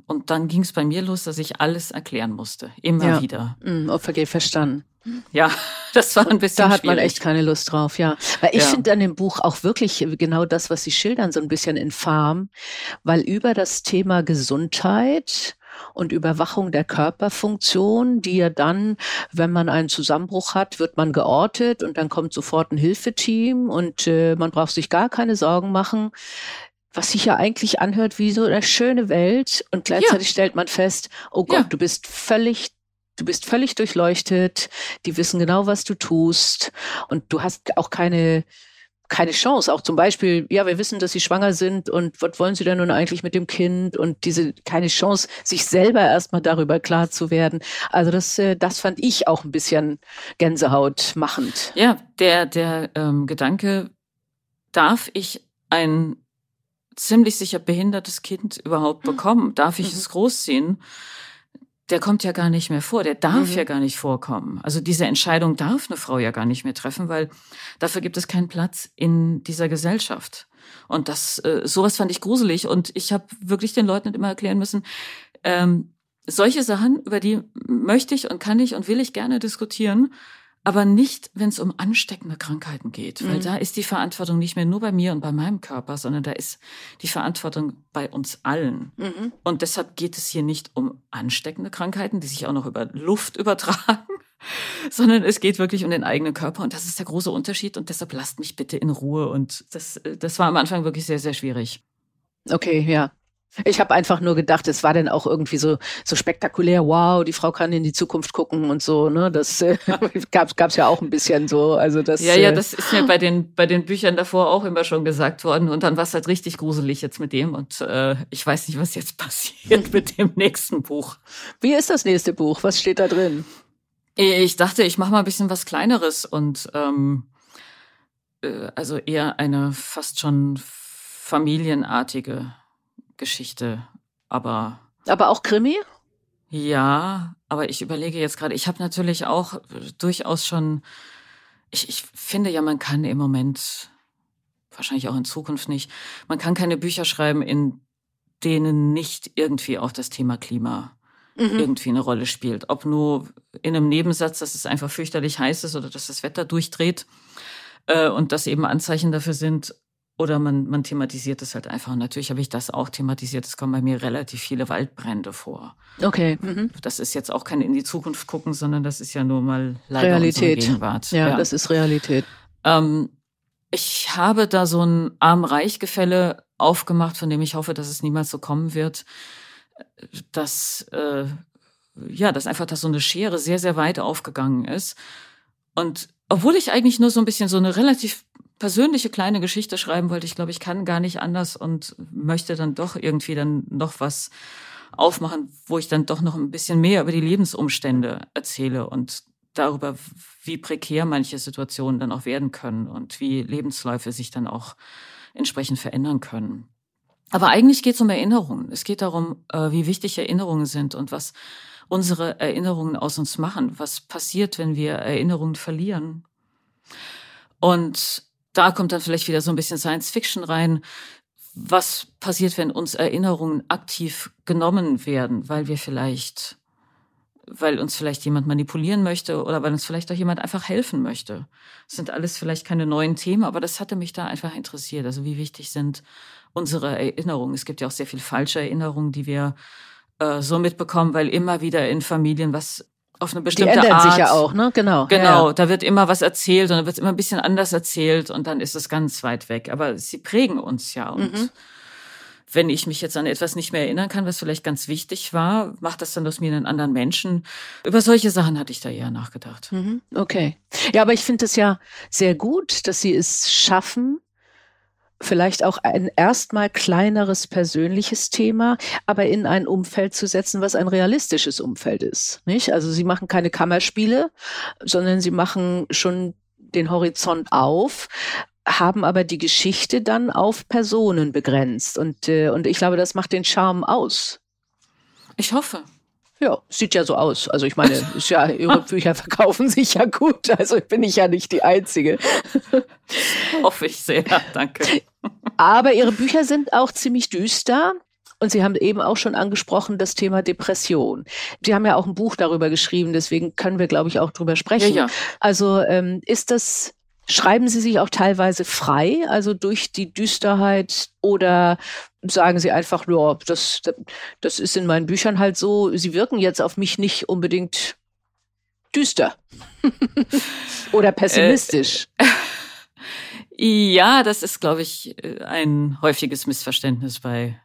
Und dann ging es bei mir los, dass ich alles erklären musste, immer ja. wieder. Mm, okay, verstanden. Ja, das war ein bisschen. Da hat schwierig. man echt keine Lust drauf, ja. Weil ich ja. finde an dem Buch auch wirklich genau das, was Sie schildern, so ein bisschen infam, weil über das Thema Gesundheit und Überwachung der Körperfunktion, die ja dann, wenn man einen Zusammenbruch hat, wird man geortet und dann kommt sofort ein Hilfeteam und äh, man braucht sich gar keine Sorgen machen was sich ja eigentlich anhört wie so eine schöne Welt und gleichzeitig ja. stellt man fest, oh Gott, ja. du bist völlig Du bist völlig durchleuchtet, die wissen genau, was du tust und du hast auch keine, keine Chance. Auch zum Beispiel, ja, wir wissen, dass sie schwanger sind und was wollen sie denn nun eigentlich mit dem Kind und diese keine Chance, sich selber erstmal darüber klar zu werden. Also das, äh, das fand ich auch ein bisschen Gänsehaut machend. Ja, der, der ähm, Gedanke, darf ich ein ziemlich sicher behindertes Kind überhaupt bekommen? Darf ich mhm. es großziehen? Der kommt ja gar nicht mehr vor, der darf mhm. ja gar nicht vorkommen. Also diese Entscheidung darf eine Frau ja gar nicht mehr treffen, weil dafür gibt es keinen Platz in dieser Gesellschaft. Und das, äh, sowas fand ich gruselig. Und ich habe wirklich den Leuten immer erklären müssen, ähm, solche Sachen, über die möchte ich und kann ich und will ich gerne diskutieren, aber nicht, wenn es um ansteckende Krankheiten geht, weil mhm. da ist die Verantwortung nicht mehr nur bei mir und bei meinem Körper, sondern da ist die Verantwortung bei uns allen. Mhm. Und deshalb geht es hier nicht um ansteckende Krankheiten, die sich auch noch über Luft übertragen, sondern es geht wirklich um den eigenen Körper und das ist der große Unterschied und deshalb lasst mich bitte in Ruhe und das, das war am Anfang wirklich sehr, sehr schwierig. Okay, ja. Ich habe einfach nur gedacht, es war dann auch irgendwie so so spektakulär. Wow, die Frau kann in die Zukunft gucken und so. Ne, das äh, gab gab's ja auch ein bisschen so. Also das. Ja, ja, äh, das ist mir bei den bei den Büchern davor auch immer schon gesagt worden. Und dann war es halt richtig gruselig jetzt mit dem. Und äh, ich weiß nicht, was jetzt passiert mit dem nächsten Buch. Wie ist das nächste Buch? Was steht da drin? Ich dachte, ich mache mal ein bisschen was Kleineres und ähm, äh, also eher eine fast schon familienartige Geschichte, aber. Aber auch Krimi? Ja, aber ich überlege jetzt gerade, ich habe natürlich auch durchaus schon ich, ich finde ja, man kann im Moment, wahrscheinlich auch in Zukunft nicht, man kann keine Bücher schreiben, in denen nicht irgendwie auch das Thema Klima mhm. irgendwie eine Rolle spielt. Ob nur in einem Nebensatz, dass es einfach fürchterlich heiß ist oder dass das Wetter durchdreht äh, und das eben Anzeichen dafür sind. Oder man, man thematisiert es halt einfach. Und natürlich habe ich das auch thematisiert. Es kommen bei mir relativ viele Waldbrände vor. Okay. Mhm. Das ist jetzt auch kein in die Zukunft gucken, sondern das ist ja nur mal leider Realität. Gegenwart. Ja, ja, das ist Realität. Ähm, ich habe da so ein Arm-Reich-Gefälle aufgemacht, von dem ich hoffe, dass es niemals so kommen wird dass, äh, ja, dass einfach dass so eine Schere sehr, sehr weit aufgegangen ist. Und obwohl ich eigentlich nur so ein bisschen so eine relativ persönliche kleine Geschichte schreiben wollte, ich glaube, ich kann gar nicht anders und möchte dann doch irgendwie dann noch was aufmachen, wo ich dann doch noch ein bisschen mehr über die Lebensumstände erzähle und darüber, wie prekär manche Situationen dann auch werden können und wie Lebensläufe sich dann auch entsprechend verändern können. Aber eigentlich geht es um Erinnerungen. Es geht darum, äh, wie wichtig Erinnerungen sind und was unsere Erinnerungen aus uns machen. Was passiert, wenn wir Erinnerungen verlieren? Und da kommt dann vielleicht wieder so ein bisschen Science Fiction rein. Was passiert, wenn uns Erinnerungen aktiv genommen werden, weil wir vielleicht, weil uns vielleicht jemand manipulieren möchte oder weil uns vielleicht auch jemand einfach helfen möchte? Das sind alles vielleicht keine neuen Themen, aber das hatte mich da einfach interessiert. Also wie wichtig sind unsere Erinnerungen. Es gibt ja auch sehr viel falsche Erinnerungen, die wir äh, so mitbekommen, weil immer wieder in Familien was auf eine bestimmte die ändern Art. sich ja auch, ne? Genau. Genau, ja. da wird immer was erzählt und da wird immer ein bisschen anders erzählt und dann ist es ganz weit weg. Aber sie prägen uns ja und mhm. wenn ich mich jetzt an etwas nicht mehr erinnern kann, was vielleicht ganz wichtig war, macht das dann aus mir einen anderen Menschen. Über solche Sachen hatte ich da eher nachgedacht. Mhm. Okay. Ja, aber ich finde es ja sehr gut, dass Sie es schaffen, vielleicht auch ein erstmal kleineres persönliches Thema, aber in ein Umfeld zu setzen, was ein realistisches Umfeld ist. Nicht? Also sie machen keine Kammerspiele, sondern sie machen schon den Horizont auf, haben aber die Geschichte dann auf Personen begrenzt. Und, äh, und ich glaube, das macht den Charme aus. Ich hoffe. Ja, sieht ja so aus. Also ich meine, ist ja, ihre Bücher verkaufen sich ja gut. Also bin ich ja nicht die Einzige. Hoffe ich sehr, danke. Aber ihre Bücher sind auch ziemlich düster. Und Sie haben eben auch schon angesprochen das Thema Depression. Sie haben ja auch ein Buch darüber geschrieben, deswegen können wir, glaube ich, auch drüber sprechen. Ja, ja. Also ähm, ist das Schreiben Sie sich auch teilweise frei, also durch die Düsterheit oder sagen Sie einfach, ja, das, das ist in meinen Büchern halt so, sie wirken jetzt auf mich nicht unbedingt düster oder pessimistisch. Äh, ja, das ist, glaube ich, ein häufiges Missverständnis bei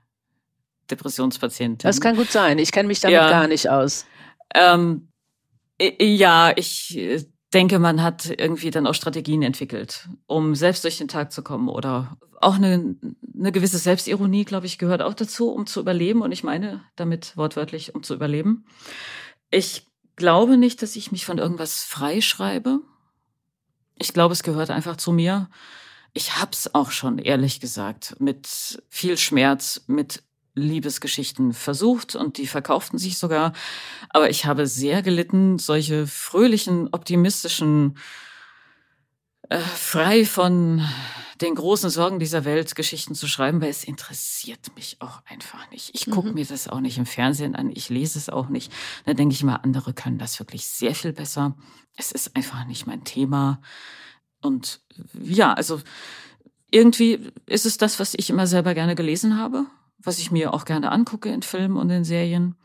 Depressionspatienten. Das kann gut sein. Ich kenne mich damit ja. gar nicht aus. Ähm, ja, ich äh, denke, man hat irgendwie dann auch Strategien entwickelt, um selbst durch den Tag zu kommen oder auch eine, eine gewisse Selbstironie, glaube ich, gehört auch dazu, um zu überleben. Und ich meine damit wortwörtlich, um zu überleben. Ich glaube nicht, dass ich mich von irgendwas freischreibe. Ich glaube, es gehört einfach zu mir. Ich hab's auch schon, ehrlich gesagt, mit viel Schmerz, mit Liebesgeschichten versucht und die verkauften sich sogar. Aber ich habe sehr gelitten, solche fröhlichen, optimistischen, äh, frei von den großen Sorgen dieser Welt Geschichten zu schreiben, weil es interessiert mich auch einfach nicht. Ich gucke mhm. mir das auch nicht im Fernsehen an, ich lese es auch nicht. Da denke ich mal, andere können das wirklich sehr viel besser. Es ist einfach nicht mein Thema. Und ja, also irgendwie ist es das, was ich immer selber gerne gelesen habe was ich mir auch gerne angucke in Filmen und in Serien.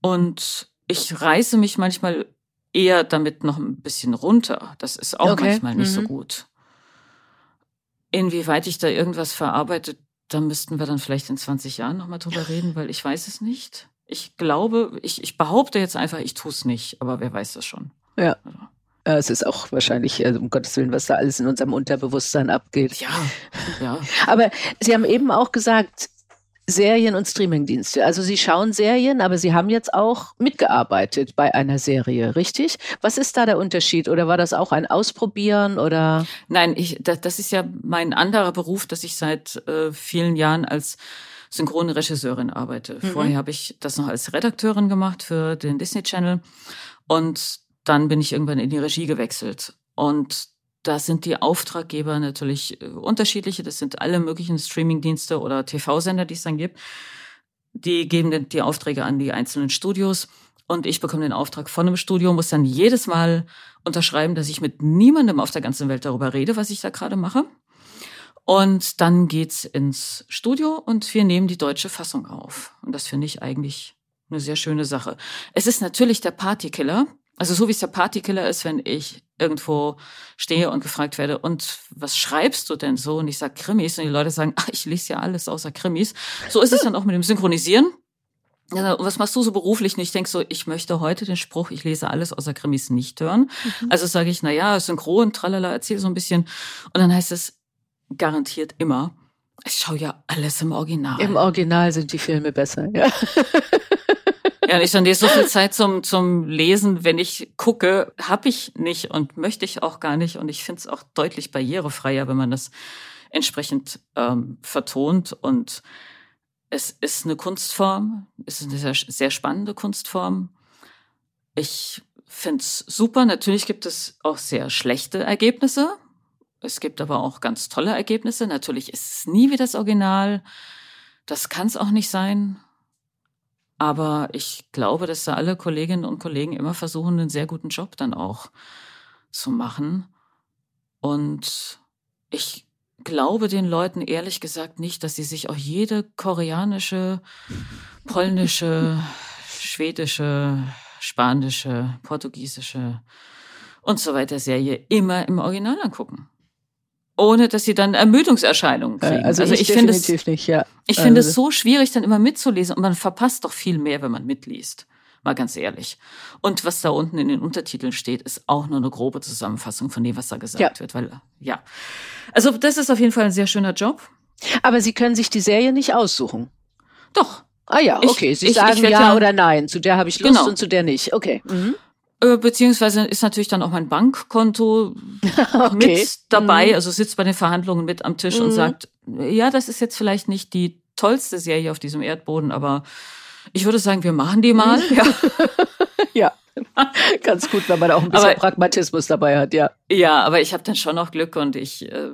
Und ich reiße mich manchmal eher damit noch ein bisschen runter. Das ist auch okay. manchmal nicht mhm. so gut. Inwieweit ich da irgendwas verarbeite, da müssten wir dann vielleicht in 20 Jahren nochmal drüber reden, weil ich weiß es nicht. Ich glaube, ich, ich behaupte jetzt einfach, ich tue es nicht, aber wer weiß das schon. Ja. Also. Es ist auch wahrscheinlich, also um Gottes Willen, was da alles in unserem Unterbewusstsein abgeht. Ja, ja. Aber Sie haben eben auch gesagt, Serien und Streamingdienste. Also Sie schauen Serien, aber Sie haben jetzt auch mitgearbeitet bei einer Serie, richtig? Was ist da der Unterschied? Oder war das auch ein Ausprobieren oder? Nein, ich, das, das ist ja mein anderer Beruf, dass ich seit äh, vielen Jahren als synchrone Regisseurin arbeite. Mhm. Vorher habe ich das noch als Redakteurin gemacht für den Disney Channel und dann bin ich irgendwann in die Regie gewechselt. Und da sind die Auftraggeber natürlich äh, unterschiedliche. Das sind alle möglichen Streamingdienste oder TV-Sender, die es dann gibt. Die geben die Aufträge an die einzelnen Studios. Und ich bekomme den Auftrag von einem Studio, muss dann jedes Mal unterschreiben, dass ich mit niemandem auf der ganzen Welt darüber rede, was ich da gerade mache. Und dann geht's ins Studio und wir nehmen die deutsche Fassung auf. Und das finde ich eigentlich eine sehr schöne Sache. Es ist natürlich der Partykiller. Also so wie es der Partykiller ist, wenn ich irgendwo stehe und gefragt werde, und was schreibst du denn so? Und ich sage Krimis und die Leute sagen, ach, ich lese ja alles außer Krimis. So ist es dann auch mit dem Synchronisieren. Ja, was machst du so beruflich? Und ich denke so, ich möchte heute den Spruch, ich lese alles außer Krimis nicht hören. Mhm. Also sage ich, na ja, synchron, tralala, erzähl so ein bisschen. Und dann heißt es garantiert immer, ich schaue ja alles im Original. Im Original sind die Filme besser, ja. Ja, ich dann so viel Zeit zum, zum Lesen, wenn ich gucke, habe ich nicht und möchte ich auch gar nicht. Und ich finde es auch deutlich barrierefreier, wenn man das entsprechend ähm, vertont. Und es ist eine Kunstform, es ist eine sehr, sehr spannende Kunstform. Ich finde es super. Natürlich gibt es auch sehr schlechte Ergebnisse. Es gibt aber auch ganz tolle Ergebnisse. Natürlich ist es nie wie das Original. Das kann es auch nicht sein. Aber ich glaube, dass da alle Kolleginnen und Kollegen immer versuchen, einen sehr guten Job dann auch zu machen. Und ich glaube den Leuten ehrlich gesagt nicht, dass sie sich auch jede koreanische, polnische, schwedische, spanische, portugiesische und so weiter Serie immer im Original angucken ohne dass sie dann Ermüdungserscheinungen kriegen. Also, also ich, ich finde es, nicht, ja. Ich finde es also so schwierig, dann immer mitzulesen und man verpasst doch viel mehr, wenn man mitliest. Mal ganz ehrlich. Und was da unten in den Untertiteln steht, ist auch nur eine grobe Zusammenfassung von dem, was da gesagt ja. wird, weil, ja. Also, das ist auf jeden Fall ein sehr schöner Job. Aber Sie können sich die Serie nicht aussuchen. Doch. Ah ja, okay. Sie ich, sagen ich, ja oder nein. Zu der habe ich Lust genau. und zu der nicht. Okay. Mhm. Äh, beziehungsweise ist natürlich dann auch mein Bankkonto okay. mit dabei, mhm. also sitzt bei den Verhandlungen mit am Tisch mhm. und sagt, ja, das ist jetzt vielleicht nicht die tollste Serie auf diesem Erdboden, aber ich würde sagen, wir machen die mal. Ja, ja. ganz gut, wenn man auch ein bisschen aber, Pragmatismus dabei hat, ja. Ja, aber ich habe dann schon noch Glück und ich, äh,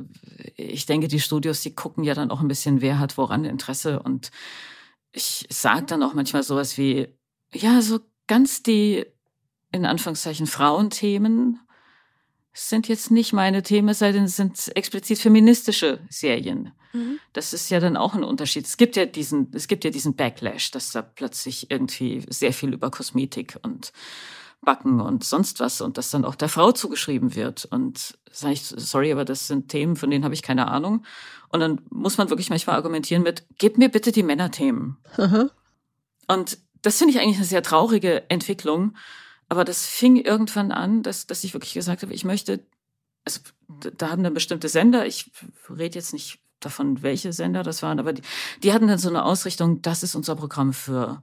ich denke, die Studios, die gucken ja dann auch ein bisschen, wer hat woran Interesse und ich sage dann auch manchmal sowas wie, ja, so ganz die in Anführungszeichen Frauenthemen sind jetzt nicht meine Themen, es sei denn, es sind explizit feministische Serien. Mhm. Das ist ja dann auch ein Unterschied. Es gibt ja diesen, es gibt ja diesen Backlash, dass da plötzlich irgendwie sehr viel über Kosmetik und Backen und sonst was und das dann auch der Frau zugeschrieben wird. Und sage ich, sorry, aber das sind Themen, von denen habe ich keine Ahnung. Und dann muss man wirklich manchmal argumentieren mit, gib mir bitte die Männerthemen. Mhm. Und das finde ich eigentlich eine sehr traurige Entwicklung, aber das fing irgendwann an, dass, dass ich wirklich gesagt habe, ich möchte, also da haben dann bestimmte Sender, ich rede jetzt nicht davon, welche Sender das waren, aber die, die hatten dann so eine Ausrichtung, das ist unser Programm für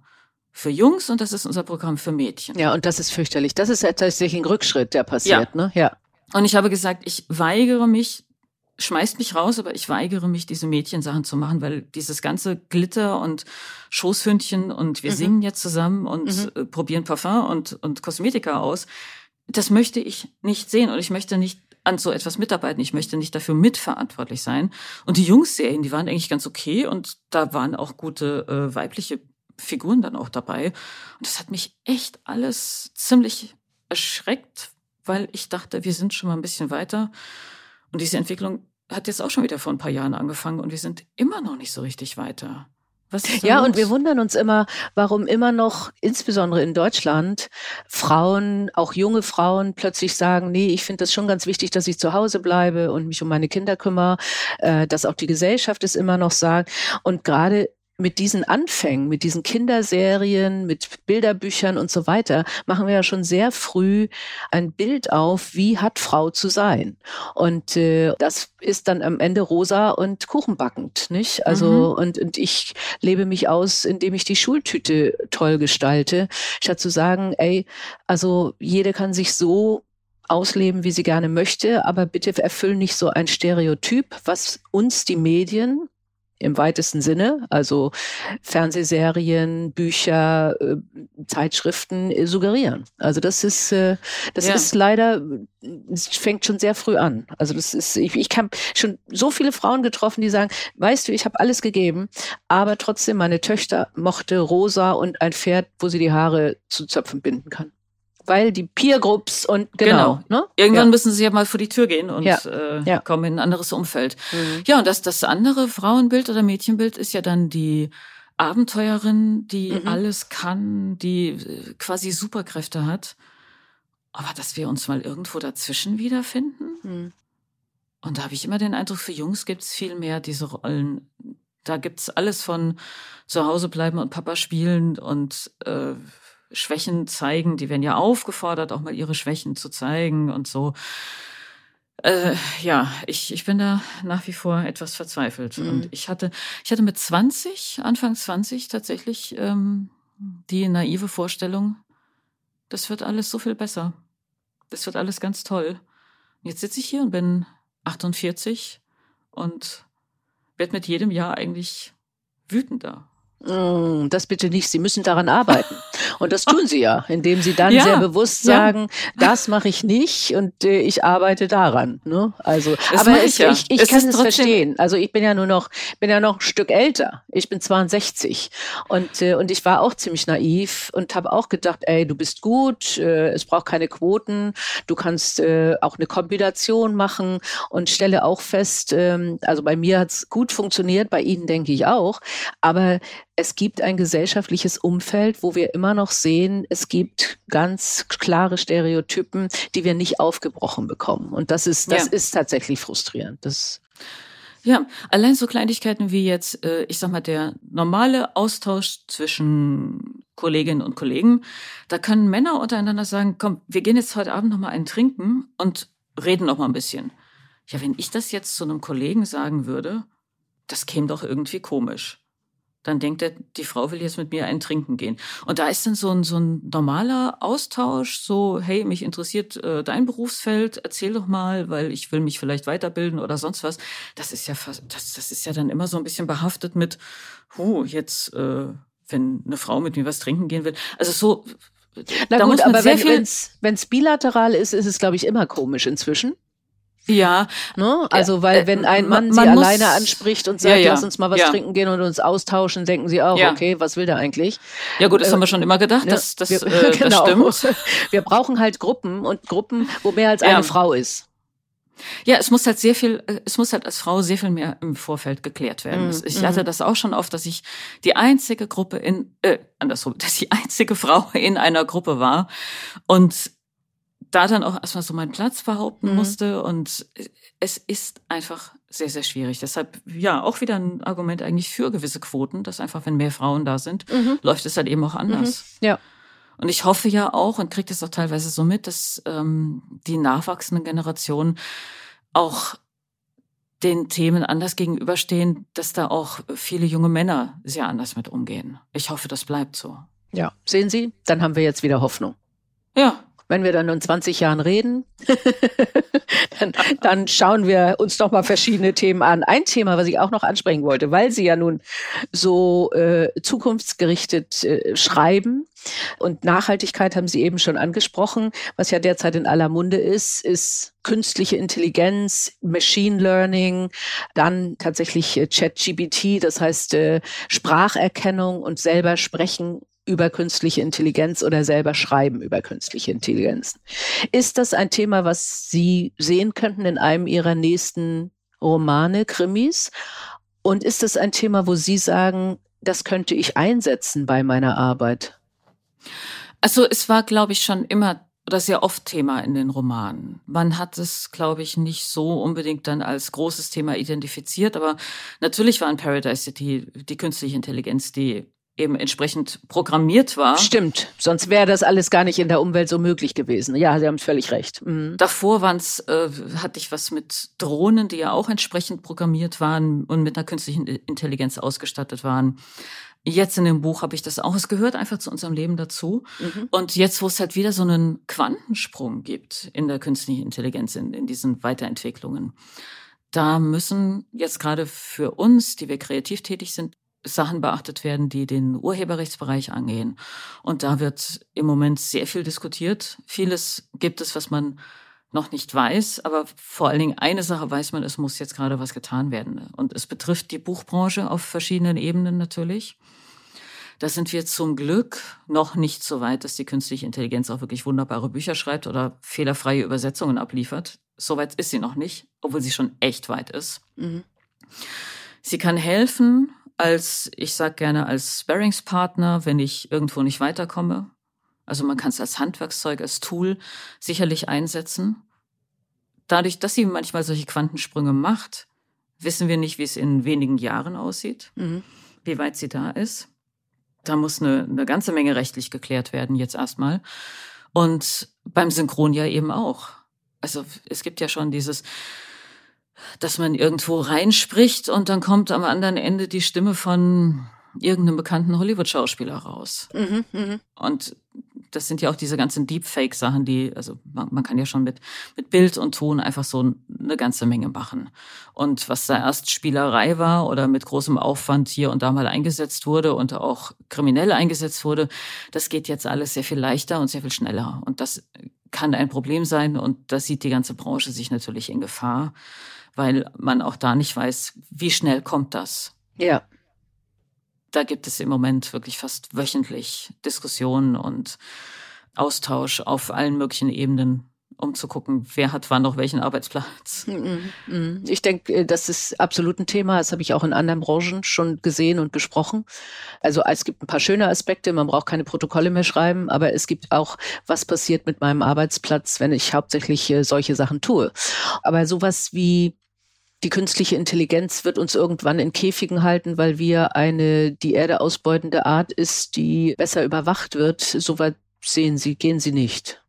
für Jungs und das ist unser Programm für Mädchen. Ja, und das ist fürchterlich. Das ist tatsächlich ein Rückschritt, der passiert, ja. ne? Ja. Und ich habe gesagt, ich weigere mich, schmeißt mich raus, aber ich weigere mich, diese Mädchensachen zu machen, weil dieses ganze Glitter und Schoßhündchen und wir mhm. singen jetzt zusammen und mhm. Äh, probieren Parfum und, und Kosmetika aus, das möchte ich nicht sehen und ich möchte nicht an so etwas mitarbeiten. Ich möchte nicht dafür mitverantwortlich sein. Und die Jungsserien, die waren eigentlich ganz okay und da waren auch gute äh, weibliche Figuren dann auch dabei. Und das hat mich echt alles ziemlich erschreckt, weil ich dachte, wir sind schon mal ein bisschen weiter. Und diese Entwicklung hat jetzt auch schon wieder vor ein paar Jahren angefangen und wir sind immer noch nicht so richtig weiter. ja, los? und wir wundern uns immer, warum immer noch, insbesondere in Deutschland, Frauen, auch junge Frauen, plötzlich sagen, nee, ich finde das schon ganz wichtig, dass ich zu Hause bleibe und mich um meine Kinder kümmere, äh, dass auch die Gesellschaft es immer noch sagt. Und gerade mit diesen Anfängen, mit diesen Kinderserien, mit Bilderbüchern und so weiter, machen wir ja schon sehr früh ein Bild auf, wie hat Frau zu sein. Und äh, das ist dann am Ende rosa und kuchenbackend, nicht? Also mhm. und, und ich lebe mich aus, indem ich die Schultüte toll gestalte, statt zu sagen, ey, also jede kann sich so ausleben, wie sie gerne möchte, aber bitte erfüllen nicht so ein Stereotyp, was uns die Medien im weitesten Sinne, also Fernsehserien, Bücher, äh, Zeitschriften äh, suggerieren. Also das ist, äh, das ja. ist leider, es fängt schon sehr früh an. Also das ist, ich, ich habe schon so viele Frauen getroffen, die sagen, weißt du, ich habe alles gegeben, aber trotzdem meine Töchter mochte rosa und ein Pferd, wo sie die Haare zu Zöpfen binden kann weil die Peer Groups und genau. genau. Ne? Irgendwann ja. müssen sie ja mal vor die Tür gehen und ja. Äh, ja. kommen in ein anderes Umfeld. Mhm. Ja, und das, das andere Frauenbild oder Mädchenbild ist ja dann die Abenteuerin, die mhm. alles kann, die äh, quasi Superkräfte hat. Aber dass wir uns mal irgendwo dazwischen wiederfinden. Mhm. Und da habe ich immer den Eindruck, für Jungs gibt es viel mehr diese Rollen. Da gibt's alles von zu Hause bleiben und Papa spielen und äh, Schwächen zeigen. Die werden ja aufgefordert, auch mal ihre Schwächen zu zeigen und so. Äh, ja, ich, ich bin da nach wie vor etwas verzweifelt. Mhm. Und ich hatte, ich hatte mit 20, Anfang 20 tatsächlich ähm, die naive Vorstellung, das wird alles so viel besser. Das wird alles ganz toll. Jetzt sitze ich hier und bin 48 und werde mit jedem Jahr eigentlich wütender Mm, das bitte nicht, Sie müssen daran arbeiten. Und das tun Sie ja, indem Sie dann ja, sehr bewusst sagen, ja. das mache ich nicht und äh, ich arbeite daran. Ne? Also, das aber es, ich, ja. ich, ich es kann es verstehen. Also ich bin ja nur noch, bin ja noch ein Stück älter. Ich bin 62 und äh, und ich war auch ziemlich naiv und habe auch gedacht, ey, du bist gut, äh, es braucht keine Quoten, du kannst äh, auch eine Kombination machen und stelle auch fest, äh, also bei mir hat's gut funktioniert, bei Ihnen denke ich auch, aber es gibt ein gesellschaftliches Umfeld, wo wir immer noch sehen, es gibt ganz klare Stereotypen, die wir nicht aufgebrochen bekommen. Und das ist, das ja. ist tatsächlich frustrierend. Das ja, allein so Kleinigkeiten wie jetzt, äh, ich sag mal, der normale Austausch zwischen Kolleginnen und Kollegen, da können Männer untereinander sagen, komm, wir gehen jetzt heute Abend noch mal einen trinken und reden noch mal ein bisschen. Ja, wenn ich das jetzt zu einem Kollegen sagen würde, das käme doch irgendwie komisch dann denkt er, die Frau will jetzt mit mir ein Trinken gehen. Und da ist dann so ein, so ein normaler Austausch, so, hey, mich interessiert äh, dein Berufsfeld, erzähl doch mal, weil ich will mich vielleicht weiterbilden oder sonst was. Das ist ja das, das ist ja dann immer so ein bisschen behaftet mit, huh, jetzt, äh, wenn eine Frau mit mir was trinken gehen will. Also so. Na gut, aber wenn es bilateral ist, ist es, glaube ich, immer komisch inzwischen. Ja. Ne? Also, weil äh, wenn ein Mann man sie alleine anspricht und sagt, ja, ja. lass uns mal was ja. trinken gehen und uns austauschen, denken sie auch, okay, was will der eigentlich? Ja gut, das äh, haben wir schon immer gedacht, dass, das, wir, äh, genau. das stimmt. Wir brauchen halt Gruppen und Gruppen, wo mehr als eine Frau ist. Ja, es muss halt sehr viel, es muss halt als Frau sehr viel mehr im Vorfeld geklärt werden. Mm, ich hatte mm. das auch schon oft, dass ich die einzige Gruppe in, äh, andersrum, dass die einzige Frau in einer Gruppe war und da dann auch erstmal so meinen Platz behaupten mhm. musste. Und es ist einfach sehr, sehr schwierig. Deshalb, ja, auch wieder ein Argument eigentlich für gewisse Quoten, dass einfach, wenn mehr Frauen da sind, mhm. läuft es halt eben auch anders. Mhm. Ja. Und ich hoffe ja auch und kriege das auch teilweise so mit, dass ähm, die nachwachsenden Generationen auch den Themen anders gegenüberstehen, dass da auch viele junge Männer sehr anders mit umgehen. Ich hoffe, das bleibt so. Ja, sehen Sie, dann haben wir jetzt wieder Hoffnung. Ja, wenn wir dann in 20 Jahren reden, dann, dann schauen wir uns doch mal verschiedene Themen an. Ein Thema, was ich auch noch ansprechen wollte, weil Sie ja nun so äh, zukunftsgerichtet äh, schreiben und Nachhaltigkeit haben Sie eben schon angesprochen, was ja derzeit in aller Munde ist, ist künstliche Intelligenz, Machine Learning, dann tatsächlich äh, ChatGPT, das heißt äh, Spracherkennung und selber sprechen über künstliche Intelligenz oder selber schreiben über künstliche Intelligenz. Ist das ein Thema, was Sie sehen könnten in einem Ihrer nächsten Romane, Krimis? Und ist das ein Thema, wo Sie sagen, das könnte ich einsetzen bei meiner Arbeit? Also es war, glaube ich, schon immer oder sehr oft Thema in den Romanen. Man hat es, glaube ich, nicht so unbedingt dann als großes Thema identifiziert, aber natürlich war in Paradise City die künstliche Intelligenz die eben entsprechend programmiert war. Stimmt, sonst wäre das alles gar nicht in der Umwelt so möglich gewesen. Ja, Sie haben völlig recht. Mhm. Davor waren's, äh, hatte ich was mit Drohnen, die ja auch entsprechend programmiert waren und mit einer künstlichen Intelligenz ausgestattet waren. Jetzt in dem Buch habe ich das auch. Es gehört einfach zu unserem Leben dazu. Mhm. Und jetzt, wo es halt wieder so einen Quantensprung gibt in der künstlichen Intelligenz, in, in diesen Weiterentwicklungen, da müssen jetzt gerade für uns, die wir kreativ tätig sind, Sachen beachtet werden, die den Urheberrechtsbereich angehen. Und da wird im Moment sehr viel diskutiert. Vieles gibt es, was man noch nicht weiß, aber vor allen Dingen eine Sache weiß man, es muss jetzt gerade was getan werden. Und es betrifft die Buchbranche auf verschiedenen Ebenen natürlich. Da sind wir zum Glück noch nicht so weit, dass die künstliche Intelligenz auch wirklich wunderbare Bücher schreibt oder fehlerfreie Übersetzungen abliefert. Soweit ist sie noch nicht, obwohl sie schon echt weit ist. Mhm. Sie kann helfen als, ich sag gerne, als Sparringspartner, wenn ich irgendwo nicht weiterkomme. Also man kann es als Handwerkszeug, als Tool sicherlich einsetzen. Dadurch, dass sie manchmal solche Quantensprünge macht, wissen wir nicht, wie es in wenigen Jahren aussieht, mhm. wie weit sie da ist. Da muss eine, eine ganze Menge rechtlich geklärt werden jetzt erstmal. Und beim Synchron ja eben auch. Also es gibt ja schon dieses, dass man irgendwo reinspricht und dann kommt am anderen Ende die Stimme von irgendeinem bekannten Hollywood-Schauspieler raus. Mhm, mh. Und das sind ja auch diese ganzen Deepfake-Sachen, die, also man, man, kann ja schon mit, mit Bild und Ton einfach so eine ganze Menge machen. Und was da erst Spielerei war oder mit großem Aufwand hier und da mal eingesetzt wurde und auch kriminell eingesetzt wurde, das geht jetzt alles sehr viel leichter und sehr viel schneller. Und das kann ein Problem sein und das sieht die ganze Branche sich natürlich in Gefahr weil man auch da nicht weiß, wie schnell kommt das. Ja. Da gibt es im Moment wirklich fast wöchentlich Diskussionen und Austausch auf allen möglichen Ebenen, um zu gucken, wer hat wann noch welchen Arbeitsplatz. Mhm, mhm. Ich denke, äh, das ist absolut ein Thema. Das habe ich auch in anderen Branchen schon gesehen und besprochen. Also es gibt ein paar schöne Aspekte. Man braucht keine Protokolle mehr schreiben, aber es gibt auch, was passiert mit meinem Arbeitsplatz, wenn ich hauptsächlich äh, solche Sachen tue. Aber sowas wie die künstliche Intelligenz wird uns irgendwann in Käfigen halten, weil wir eine die Erde ausbeutende Art ist, die besser überwacht wird. Soweit sehen Sie, gehen Sie nicht.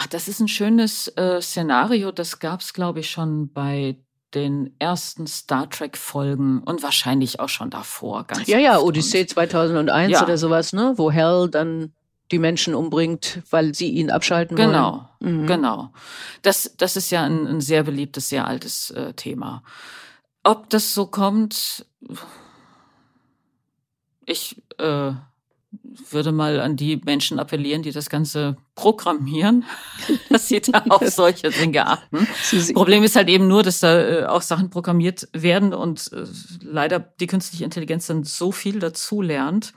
Ach, das ist ein schönes äh, Szenario. Das gab es, glaube ich, schon bei den ersten Star Trek Folgen und wahrscheinlich auch schon davor. Ganz ja, ja, Odyssee 2001 ja. oder sowas, ne, wo Hell dann die Menschen umbringt, weil sie ihn abschalten genau, wollen. Genau, mhm. genau. Das, das ist ja ein, ein sehr beliebtes, sehr altes äh, Thema. Ob das so kommt, ich äh, würde mal an die Menschen appellieren, die das Ganze programmieren, dass sie da auf solche Dinge achten. Problem ist halt eben nur, dass da äh, auch Sachen programmiert werden und äh, leider die künstliche Intelligenz dann so viel dazu lernt,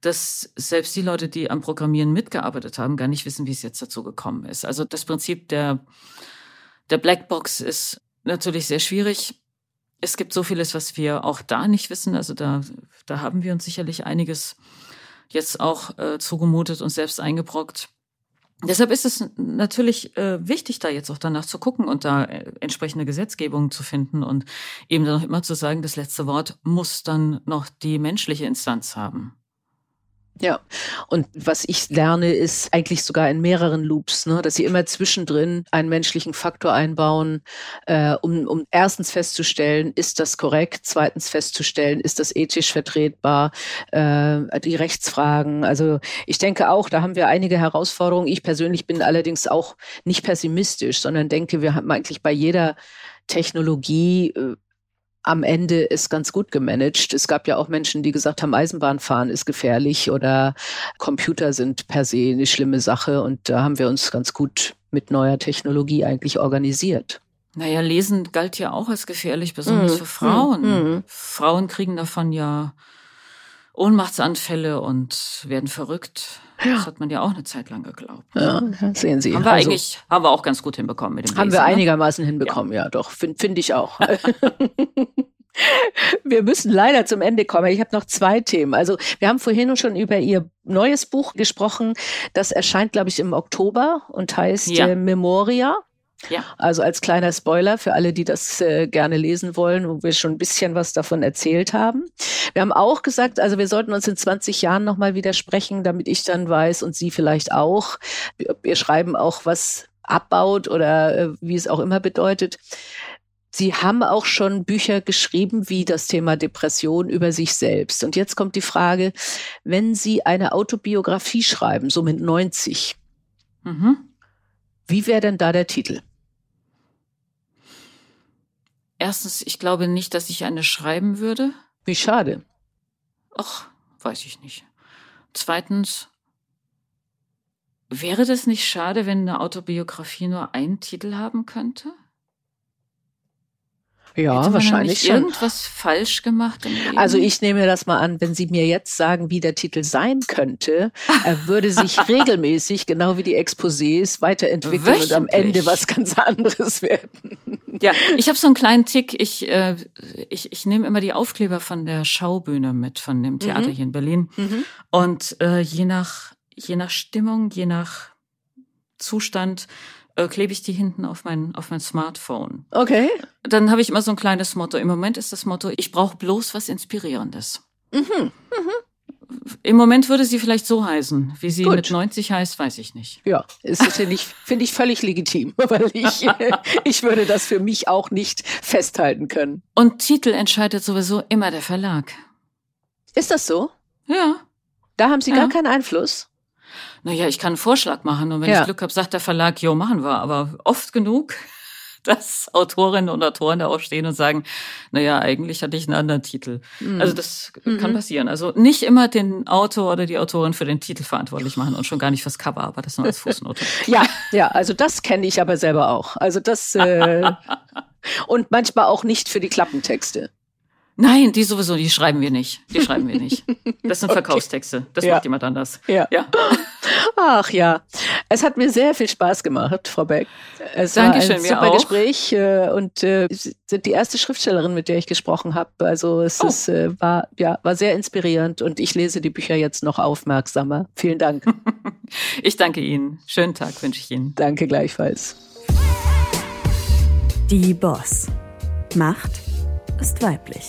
dass selbst die Leute, die am Programmieren mitgearbeitet haben, gar nicht wissen, wie es jetzt dazu gekommen ist. Also das Prinzip der, der Blackbox ist natürlich sehr schwierig. Es gibt so vieles, was wir auch da nicht wissen. Also da, da haben wir uns sicherlich einiges jetzt auch äh, zugemutet und selbst eingebrockt. Deshalb ist es natürlich äh, wichtig, da jetzt auch danach zu gucken und da äh, entsprechende Gesetzgebungen zu finden und eben dann auch immer zu sagen, das letzte Wort muss dann noch die menschliche Instanz haben. Ja, und was ich lerne, ist eigentlich sogar in mehreren Loops, ne, dass sie immer zwischendrin einen menschlichen Faktor einbauen, äh, um, um erstens festzustellen, ist das korrekt, zweitens festzustellen, ist das ethisch vertretbar, äh, die Rechtsfragen. Also ich denke auch, da haben wir einige Herausforderungen. Ich persönlich bin allerdings auch nicht pessimistisch, sondern denke, wir haben eigentlich bei jeder Technologie äh, am Ende ist ganz gut gemanagt. Es gab ja auch Menschen, die gesagt haben, Eisenbahnfahren ist gefährlich oder Computer sind per se eine schlimme Sache. Und da haben wir uns ganz gut mit neuer Technologie eigentlich organisiert. Naja, Lesen galt ja auch als gefährlich, besonders mhm. für Frauen. Mhm. Frauen kriegen davon ja Ohnmachtsanfälle und werden verrückt. Ja. Das hat man ja auch eine Zeit lang geglaubt. Ja, sehen Sie. Haben wir also, eigentlich, haben wir auch ganz gut hinbekommen mit dem Haben Lesen, wir ne? einigermaßen ne? hinbekommen, ja, ja doch, finde find ich auch. wir müssen leider zum Ende kommen. Ich habe noch zwei Themen. Also wir haben vorhin schon über Ihr neues Buch gesprochen. Das erscheint, glaube ich, im Oktober und heißt ja. äh, Memoria. Ja. Also als kleiner Spoiler für alle, die das äh, gerne lesen wollen, wo wir schon ein bisschen was davon erzählt haben. Wir haben auch gesagt, also wir sollten uns in 20 Jahren nochmal widersprechen, damit ich dann weiß und Sie vielleicht auch, ob Ihr Schreiben auch was abbaut oder äh, wie es auch immer bedeutet. Sie haben auch schon Bücher geschrieben wie das Thema Depression über sich selbst. Und jetzt kommt die Frage, wenn Sie eine Autobiografie schreiben, so mit 90, mhm. wie wäre denn da der Titel? Erstens, ich glaube nicht, dass ich eine schreiben würde. Wie schade. Ach, weiß ich nicht. Zweitens, wäre das nicht schade, wenn eine Autobiografie nur einen Titel haben könnte? Ja, Hätte wahrscheinlich schon. irgendwas falsch gemacht? Also ich nehme das mal an, wenn Sie mir jetzt sagen, wie der Titel sein könnte, er würde sich regelmäßig, genau wie die Exposés, weiterentwickeln Wöchentlich. und am Ende was ganz anderes werden. Ja, ich habe so einen kleinen Tick. Ich, äh, ich, ich nehme immer die Aufkleber von der Schaubühne mit, von dem Theater mhm. hier in Berlin. Mhm. Und äh, je nach je nach Stimmung, je nach Zustand äh, klebe ich die hinten auf mein, auf mein Smartphone. Okay. Dann habe ich immer so ein kleines Motto. Im Moment ist das Motto, ich brauche bloß was Inspirierendes. Mhm. Mhm. Im Moment würde sie vielleicht so heißen. Wie sie Gut. mit 90 heißt, weiß ich nicht. Ja, ist finde ich, finde ich völlig legitim, weil ich, ich würde das für mich auch nicht festhalten können. Und Titel entscheidet sowieso immer der Verlag. Ist das so? Ja. Da haben Sie ja. gar keinen Einfluss? naja, ich kann einen Vorschlag machen und wenn ja. ich Glück habe, sagt der Verlag, jo, machen wir. Aber oft genug, dass Autorinnen und Autoren da auch stehen und sagen, naja, eigentlich hatte ich einen anderen Titel. Mhm. Also das mhm. kann passieren. Also nicht immer den Autor oder die Autorin für den Titel verantwortlich machen und schon gar nicht fürs Cover, aber das nur als Fußnote. ja, ja, also das kenne ich aber selber auch. Also das äh, und manchmal auch nicht für die Klappentexte. Nein, die sowieso, die schreiben wir nicht. Die schreiben wir nicht. Das sind okay. Verkaufstexte. Das ja. macht jemand anders. Ja. ja. Ach ja. Es hat mir sehr viel Spaß gemacht, Frau Beck. Es Dankeschön, war ein super Gespräch äh, und äh, Sie sind die erste Schriftstellerin, mit der ich gesprochen habe. Also es oh. ist, äh, war, ja, war sehr inspirierend und ich lese die Bücher jetzt noch aufmerksamer. Vielen Dank. ich danke Ihnen. Schönen Tag wünsche ich Ihnen. Danke gleichfalls. Die Boss. Macht ist weiblich.